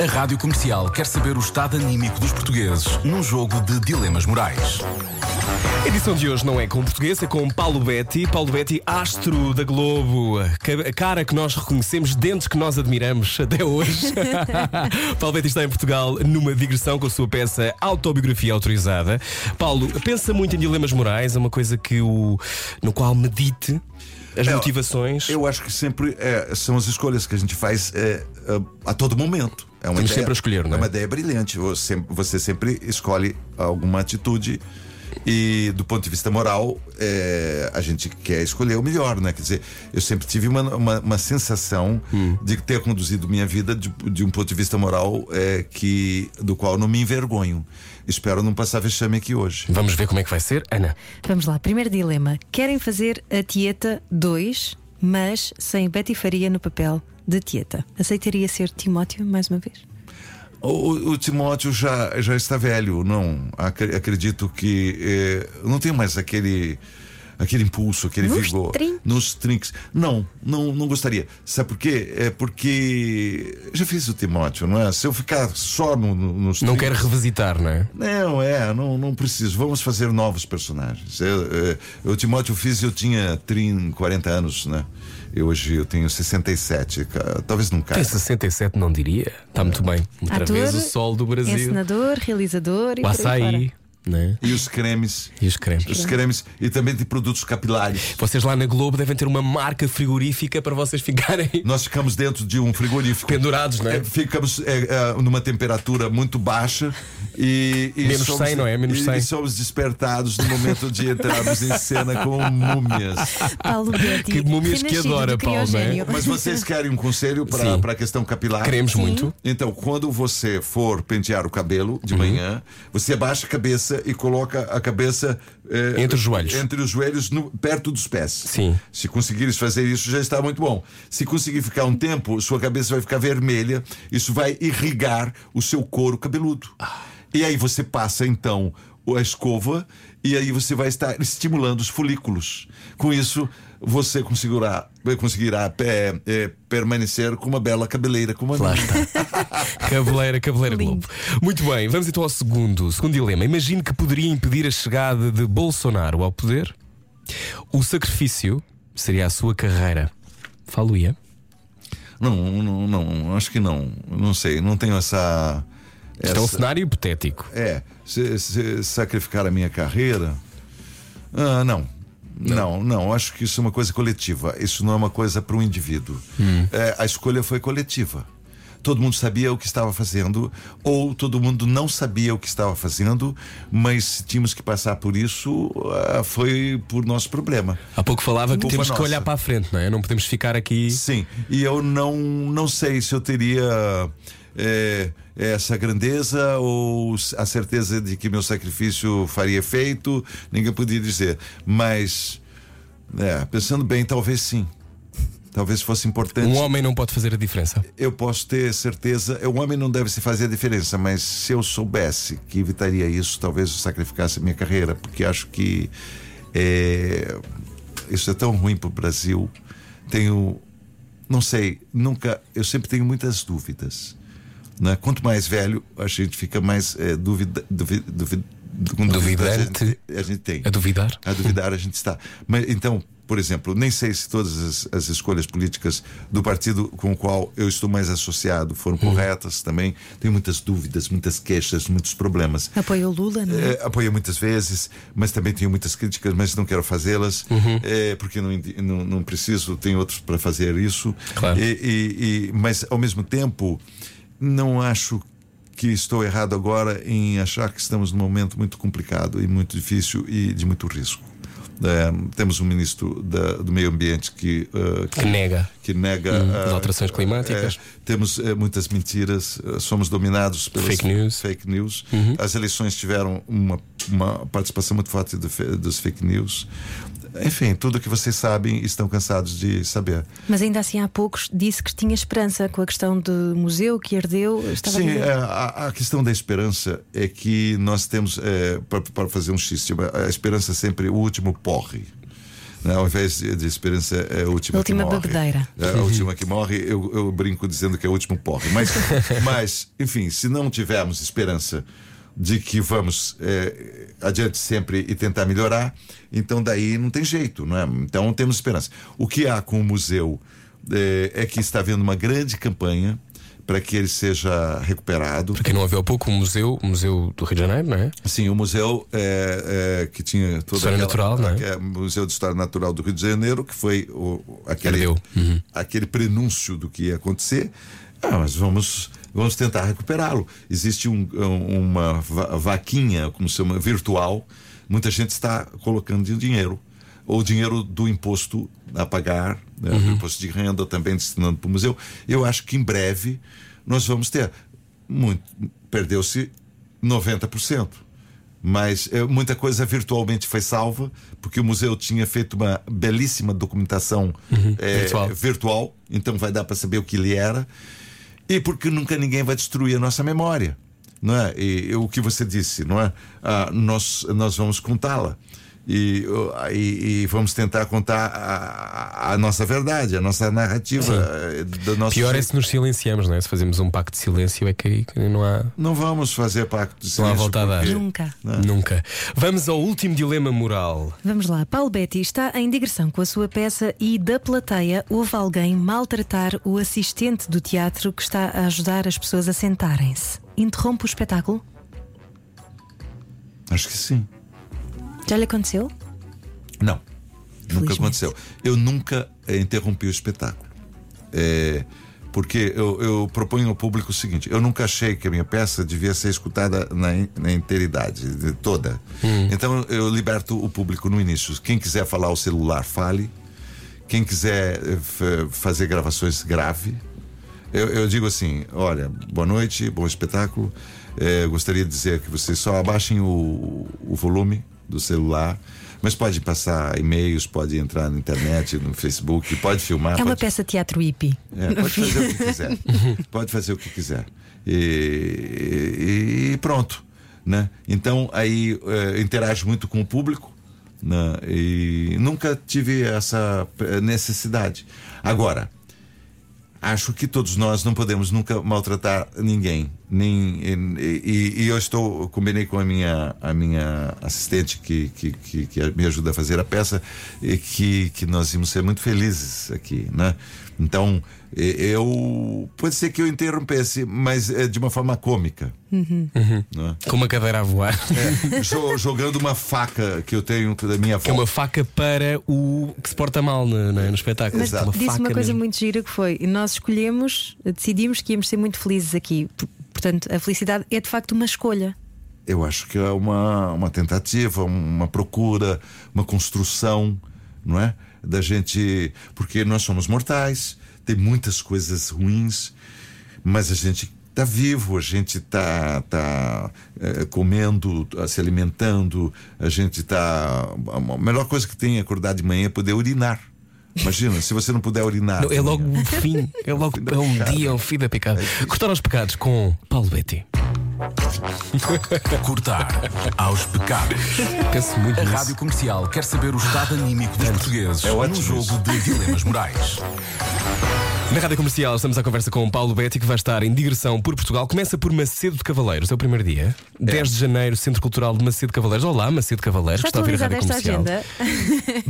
A Rádio Comercial quer saber o estado anímico dos portugueses num jogo de dilemas morais. A edição de hoje não é com português, é com Paulo Betti. Paulo Betti, astro da Globo, a cara que nós reconhecemos, dentes que nós admiramos até hoje. [LAUGHS] Paulo Betti está em Portugal numa digressão com a sua peça Autobiografia Autorizada. Paulo, pensa muito em dilemas morais, é uma coisa que o, no qual medite as É, motivações. Eu acho que sempre é, são as escolhas que a gente faz é, a, a todo momento. É uma Estamos ideia, sempre a escolher, não é? É uma ideia brilhante. Você, você sempre escolhe alguma atitude e, do ponto de vista moral, é, a gente quer escolher o melhor, né? Quer dizer, eu sempre tive uma, uma, uma sensação Hum. de ter conduzido minha vida de, de um ponto de vista moral é, que, do qual não me envergonho. Espero não passar vexame aqui hoje. Vamos ver como é que vai ser, Ana. Vamos lá, primeiro dilema. Querem fazer a Tieta 2, mas sem Betty Faria no papel de Tieta. Aceitaria ser Timóteo mais uma vez? O, o Timóteo já, já está velho, não. Ac- Acredito que eh, não tem mais aquele aquele impulso, aquele Nos vigor. trinques. Nos trinques. Não, não, não gostaria. Sabe por quê? É porque já fiz o Timóteo, não é? Se eu ficar só no, no, nos Não trinques- quero revisitar, não é? não, é, não, não preciso. Vamos fazer novos personagens. Eu, eu, o Timóteo fiz eu tinha 30, 40 anos, né? E hoje eu tenho 67. ca- Talvez não caia. Tem 67, não diria. Está muito bem. Outra Ator, vez o sol do Brasil. Encenador, realizador e açaí, fora. Né? E os cremes. E os cremes. Os cremes e também de produtos capilares. Vocês lá na Globo devem ter uma marca frigorífica para vocês ficarem [LAUGHS] Nós ficamos dentro de um frigorífico. pendurados, não é? É, ficamos é, é, numa temperatura muito baixa e, e Menos 100, não é? Menos e- 100. E, somos despertados no momento de entrarmos em cena com múmias. Paulo Betti. Que múmias que adora, do Paulo, é? criogénio. Mas vocês querem um conselho para para a questão capilar? Queremos muito. Então, quando você for pentear o cabelo Uhum. de manhã, você abaixa a cabeça e coloca a cabeça eh, Entre os joelhos. Entre os joelhos, no- perto dos pés. Sim. Se conseguires fazer isso, já está muito bom. Se conseguir ficar um tempo, sua cabeça vai ficar vermelha. Isso vai irrigar o seu couro cabeludo. E aí você passa então a escova e aí você vai estar estimulando os folículos. Com isso, você conseguirá, conseguirá é, é, permanecer com uma bela cabeleira como a minha. [LAUGHS] Cabeleira, cabeleira Lindo. Globo. Muito bem, vamos então ao segundo, segundo dilema. Imagine que poderia impedir a chegada de Bolsonaro ao poder. O sacrifício seria a sua carreira. Falo-ia. Não, não, não, acho que não. Não sei, não tenho essa. Isto é um essa- cenário hipotético. É, se, se sacrificar a minha carreira. Ah, não. Não, não, acho que isso é uma coisa coletiva. Isso não é uma coisa para um indivíduo. É, a escolha foi coletiva. Todo mundo sabia o que estava fazendo, ou todo mundo não sabia o que estava fazendo, mas tínhamos que passar por isso, ah, foi por nosso problema. Há pouco falava que temos que nossa. olhar para a frente, não é? Não podemos ficar aqui. Sim, e eu não, não sei se eu teria é, essa grandeza ou a certeza de que meu sacrifício faria efeito, ninguém podia dizer. Mas, é, pensando bem, talvez sim. Talvez fosse importante. Um homem não pode fazer a diferença. Eu posso ter certeza. O homem não deve se fazer a diferença, mas se eu soubesse que evitaria isso, talvez eu sacrificasse a minha carreira, porque acho que é, isso é tão ruim para o Brasil. Tenho, não sei, nunca. Eu sempre tenho muitas dúvidas. Né? Quanto mais velho, a gente fica mais é, com dúvida a Duvidante. gente, a gente tem. A duvidar. A duvidar a gente está. Mas então, por exemplo, nem sei se todas as, as escolhas políticas do partido com o qual eu estou mais associado foram corretas também. Tenho muitas dúvidas, muitas queixas, muitos problemas. Apoia o Lula, não é? É, apoio muitas vezes, mas também tenho muitas críticas, mas não quero fazê-las, é, porque não, não, não preciso, tenho outros para fazer isso. Claro. E- e- e- mas, ao mesmo tempo, não acho que estou errado agora em achar que estamos num momento muito complicado e muito difícil e de muito risco. É, temos um ministro da- do meio ambiente que, eh, Que nega. que nega as ah, alterações climáticas. é, temos eh, muitas mentiras, eh, somos dominados pelas Fake news. fake news. As eleições tiveram uma, uma participação muito forte do fe- dos fake news. Enfim, tudo que vocês sabem estão cansados de saber. Mas ainda assim há poucos disse que tinha esperança com a questão do museu que a Sim, é, a, a questão da esperança é que nós temos, é, para fazer um xiste, a esperança é sempre o último porre. Né? Ao invés de, de esperança, é a última, A última que morre. bebedeira. É a última que morre, eu, eu brinco dizendo que é o último porre. Mas, [LAUGHS] mas, enfim, se não tivermos esperança de que vamos é, adiante sempre e tentar melhorar, então daí não tem jeito, não é? Então temos esperança. O que há com o museu é, é que está havendo uma grande campanha para que ele seja recuperado. Para quem não ouviu há pouco, o museu, o museu do Rio de Janeiro, não é? Sim, o museu é, é, que tinha toda História natural, não é? é, Museu de História Natural do Rio de Janeiro, que foi o, aquele. Uhum. aquele prenúncio do que ia acontecer. Ah, mas vamos, vamos tentar recuperá-lo. Existe um- um- uma va- vaquinha, como se chama, virtual. Muita gente está colocando dinheiro. Ou dinheiro do imposto a pagar, né, Uhum. do imposto de renda, também destinando para o museu. Eu acho que em breve nós vamos ter. Muito, Perdeu-se 90%. Mas eh, muita coisa virtualmente foi salva, porque o museu tinha feito uma belíssima documentação eh, virtual. virtual, então vai dar para saber o que ele era. E porque nunca ninguém vai destruir a nossa memória. Não é? E, e o que você disse, não é? Ah, nós, nós vamos contá-la. E, e- e vamos tentar contar a, a- nossa verdade, a nossa narrativa eh, do nosso Pior é jeito. se nos silenciamos, não é? Se fazemos um pacto de silêncio, é que não há, Não vamos fazer pacto de não há silêncio volta a dar. porque- Nunca. Nunca. Vamos ao último dilema moral. Vamos lá, Paulo Betti está em digressão com a sua peça e da plateia houve alguém maltratar o assistente do teatro que está a ajudar as pessoas a sentarem-se. Interrompe o espetáculo? Acho que sim. Já lhe aconteceu? Não, nunca aconteceu. Eu nunca eh, interrompi o espetáculo. É, porque eu, eu proponho ao público o seguinte: eu nunca achei que a minha peça devia ser escutada na, in- na inteiridade, de- toda. Então eu liberto o público no início. Quem quiser falar ao celular, fale. Quem quiser eh, fazer gravações, grave. Eu, eu digo assim: olha, boa noite, bom espetáculo. Eh, gostaria de dizer que vocês só abaixem o, o volume do celular, mas pode passar e-mails, pode entrar na internet, no Facebook, pode filmar. É uma pode, peça teatro hippie. é, pode fazer o que quiser. [LAUGHS] pode fazer o que quiser. E, e pronto. Né? Então aí eh, interage muito com o público. Né? E nunca tive essa eh, necessidade. Agora, acho que todos nós não podemos nunca maltratar ninguém. Nem, e, e- eu estou, combinei com a minha, a minha assistente que, que, que, que me ajuda a fazer a peça, e que, que nós íamos ser muito felizes aqui, né? Então, eu. Pode ser que eu interrompesse, mas é de uma forma cômica. né? Com uma cadeira a voar. É, jo- jogando uma faca que eu tenho da minha avó. Que é uma faca para o que se porta mal no, no, no espetáculo. Mas Exato. disse uma coisa mesmo. muito gira que foi: nós escolhemos, decidimos que íamos ser muito felizes aqui. Portanto, a felicidade é de facto uma escolha. Eu acho que é uma, uma tentativa, uma procura, uma construção, não é? Da gente. Porque nós somos mortais, tem muitas coisas ruins, mas a gente está vivo, a gente está tá, eh, comendo, tá se alimentando, a gente está. A melhor coisa que tem é acordar de manhã é poder urinar. Imagina, se você não puder urinar. Não, é logo o fim. É logo é um dia, é um fim da picada. Cortar aos pecados com Paulo Betti. [LAUGHS] Cortar aos pecados. Penso muito A nisso. Rádio Comercial quer saber o estado anímico dos portugueses É ótimo jogo de dilemas morais. Na rádio comercial estamos à conversa com o Paulo Betti, que vai estar em digressão por Portugal. Começa por Macedo de Cavaleiros, é o primeiro dia. 10 de janeiro, Centro Cultural de Macedo de Cavaleiros. Olá, Macedo de Cavaleiros, Está que está a ouvir a rádio comercial.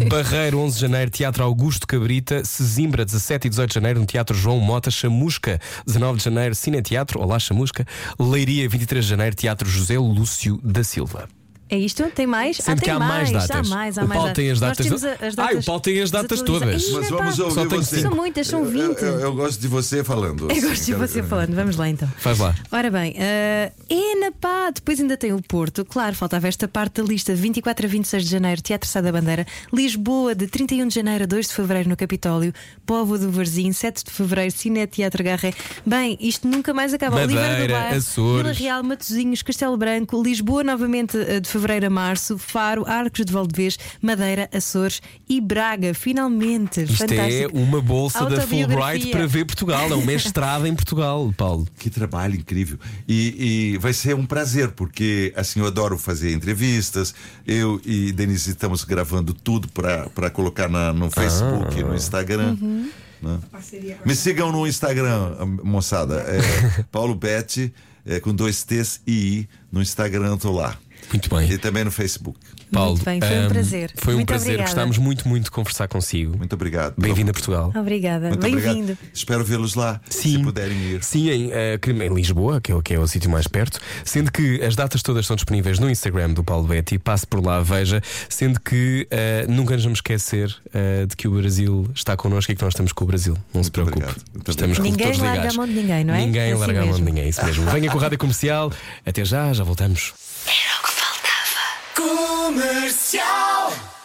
[LAUGHS] Barreiro, 11 de janeiro, Teatro Augusto Cabrita. Sesimbra, 17 e 18 de janeiro, no Teatro João Mota. Chamusca, 19 de janeiro, Cine Teatro. Olá, Chamusca. Leiria, 23 de janeiro, Teatro José Lúcio da Silva. É isto? Tem mais? Sendo ah, que tem há mais datas. Há mais, há o mais Paulo tem as Nós datas. temos a- as Ah, o Paulo tem as datas todas. Mas vamos ouvir Só você. São muitas, são 20. Eu, eu- eu gosto de você falando. Eu assim, gosto de você falando. Vamos lá então. Faz lá. Ora bem, uh, Ena pá, depois ainda tem o Porto, claro, faltava esta parte da lista: 24 a 26 de janeiro, Teatro Sá da Bandeira, Lisboa, de 31 de janeiro a 2 de fevereiro no Capitólio, Povo do Varzim, 7 de fevereiro, Cine Teatro Garré. Bem, isto nunca mais acaba. Madeira, Oliveira do Bairro, Açores. Vila Real, Matosinhos, Castelo Branco, Lisboa, novamente uh, de fevereiro a março, Faro, Arcos de Valdevez, Madeira, Açores e Braga. Finalmente, Isto fantástico. é uma bolsa da. Fulbright para ver Portugal. É um mestrado em Portugal, Paulo. [LAUGHS] Que trabalho incrível. E, e vai ser um prazer, porque assim eu adoro fazer entrevistas. Eu e Denise estamos gravando tudo para colocar na- no Facebook, no Instagram. né? Me sigam no Instagram, moçada. É [LAUGHS] Paulo Betti, é, com dois T's e I. No Instagram tô lá. Muito bem. E também no Facebook. Paulo, Muito bem, foi um ahm, prazer. Foi um Muito prazer. obrigada. Gostámos muito, muito de conversar consigo. Muito obrigado. Bem-vindo a Portugal. Obrigada, Muito obrigado. bem-vindo. Espero vê-los lá, se puderem ir. Sim, em, que- em Lisboa, que é, o- que é o sítio mais perto. Sendo que as datas todas estão disponíveis no Instagram do Paulo Betti. Passe por lá, veja. Sendo que eh, nunca nos vamos esquecer eh, de que o Brasil está connosco e que nós estamos com o Brasil. Não se Muito preocupe. obrigado. Estamos com Ninguém todos larga a ligados. mão de ninguém, não é? Ninguém É assim larga a mão de mesmo. ninguém, é isso mesmo. [LAUGHS] Venha com a rádio comercial. Até já, já voltamos. Era o que. Comercial.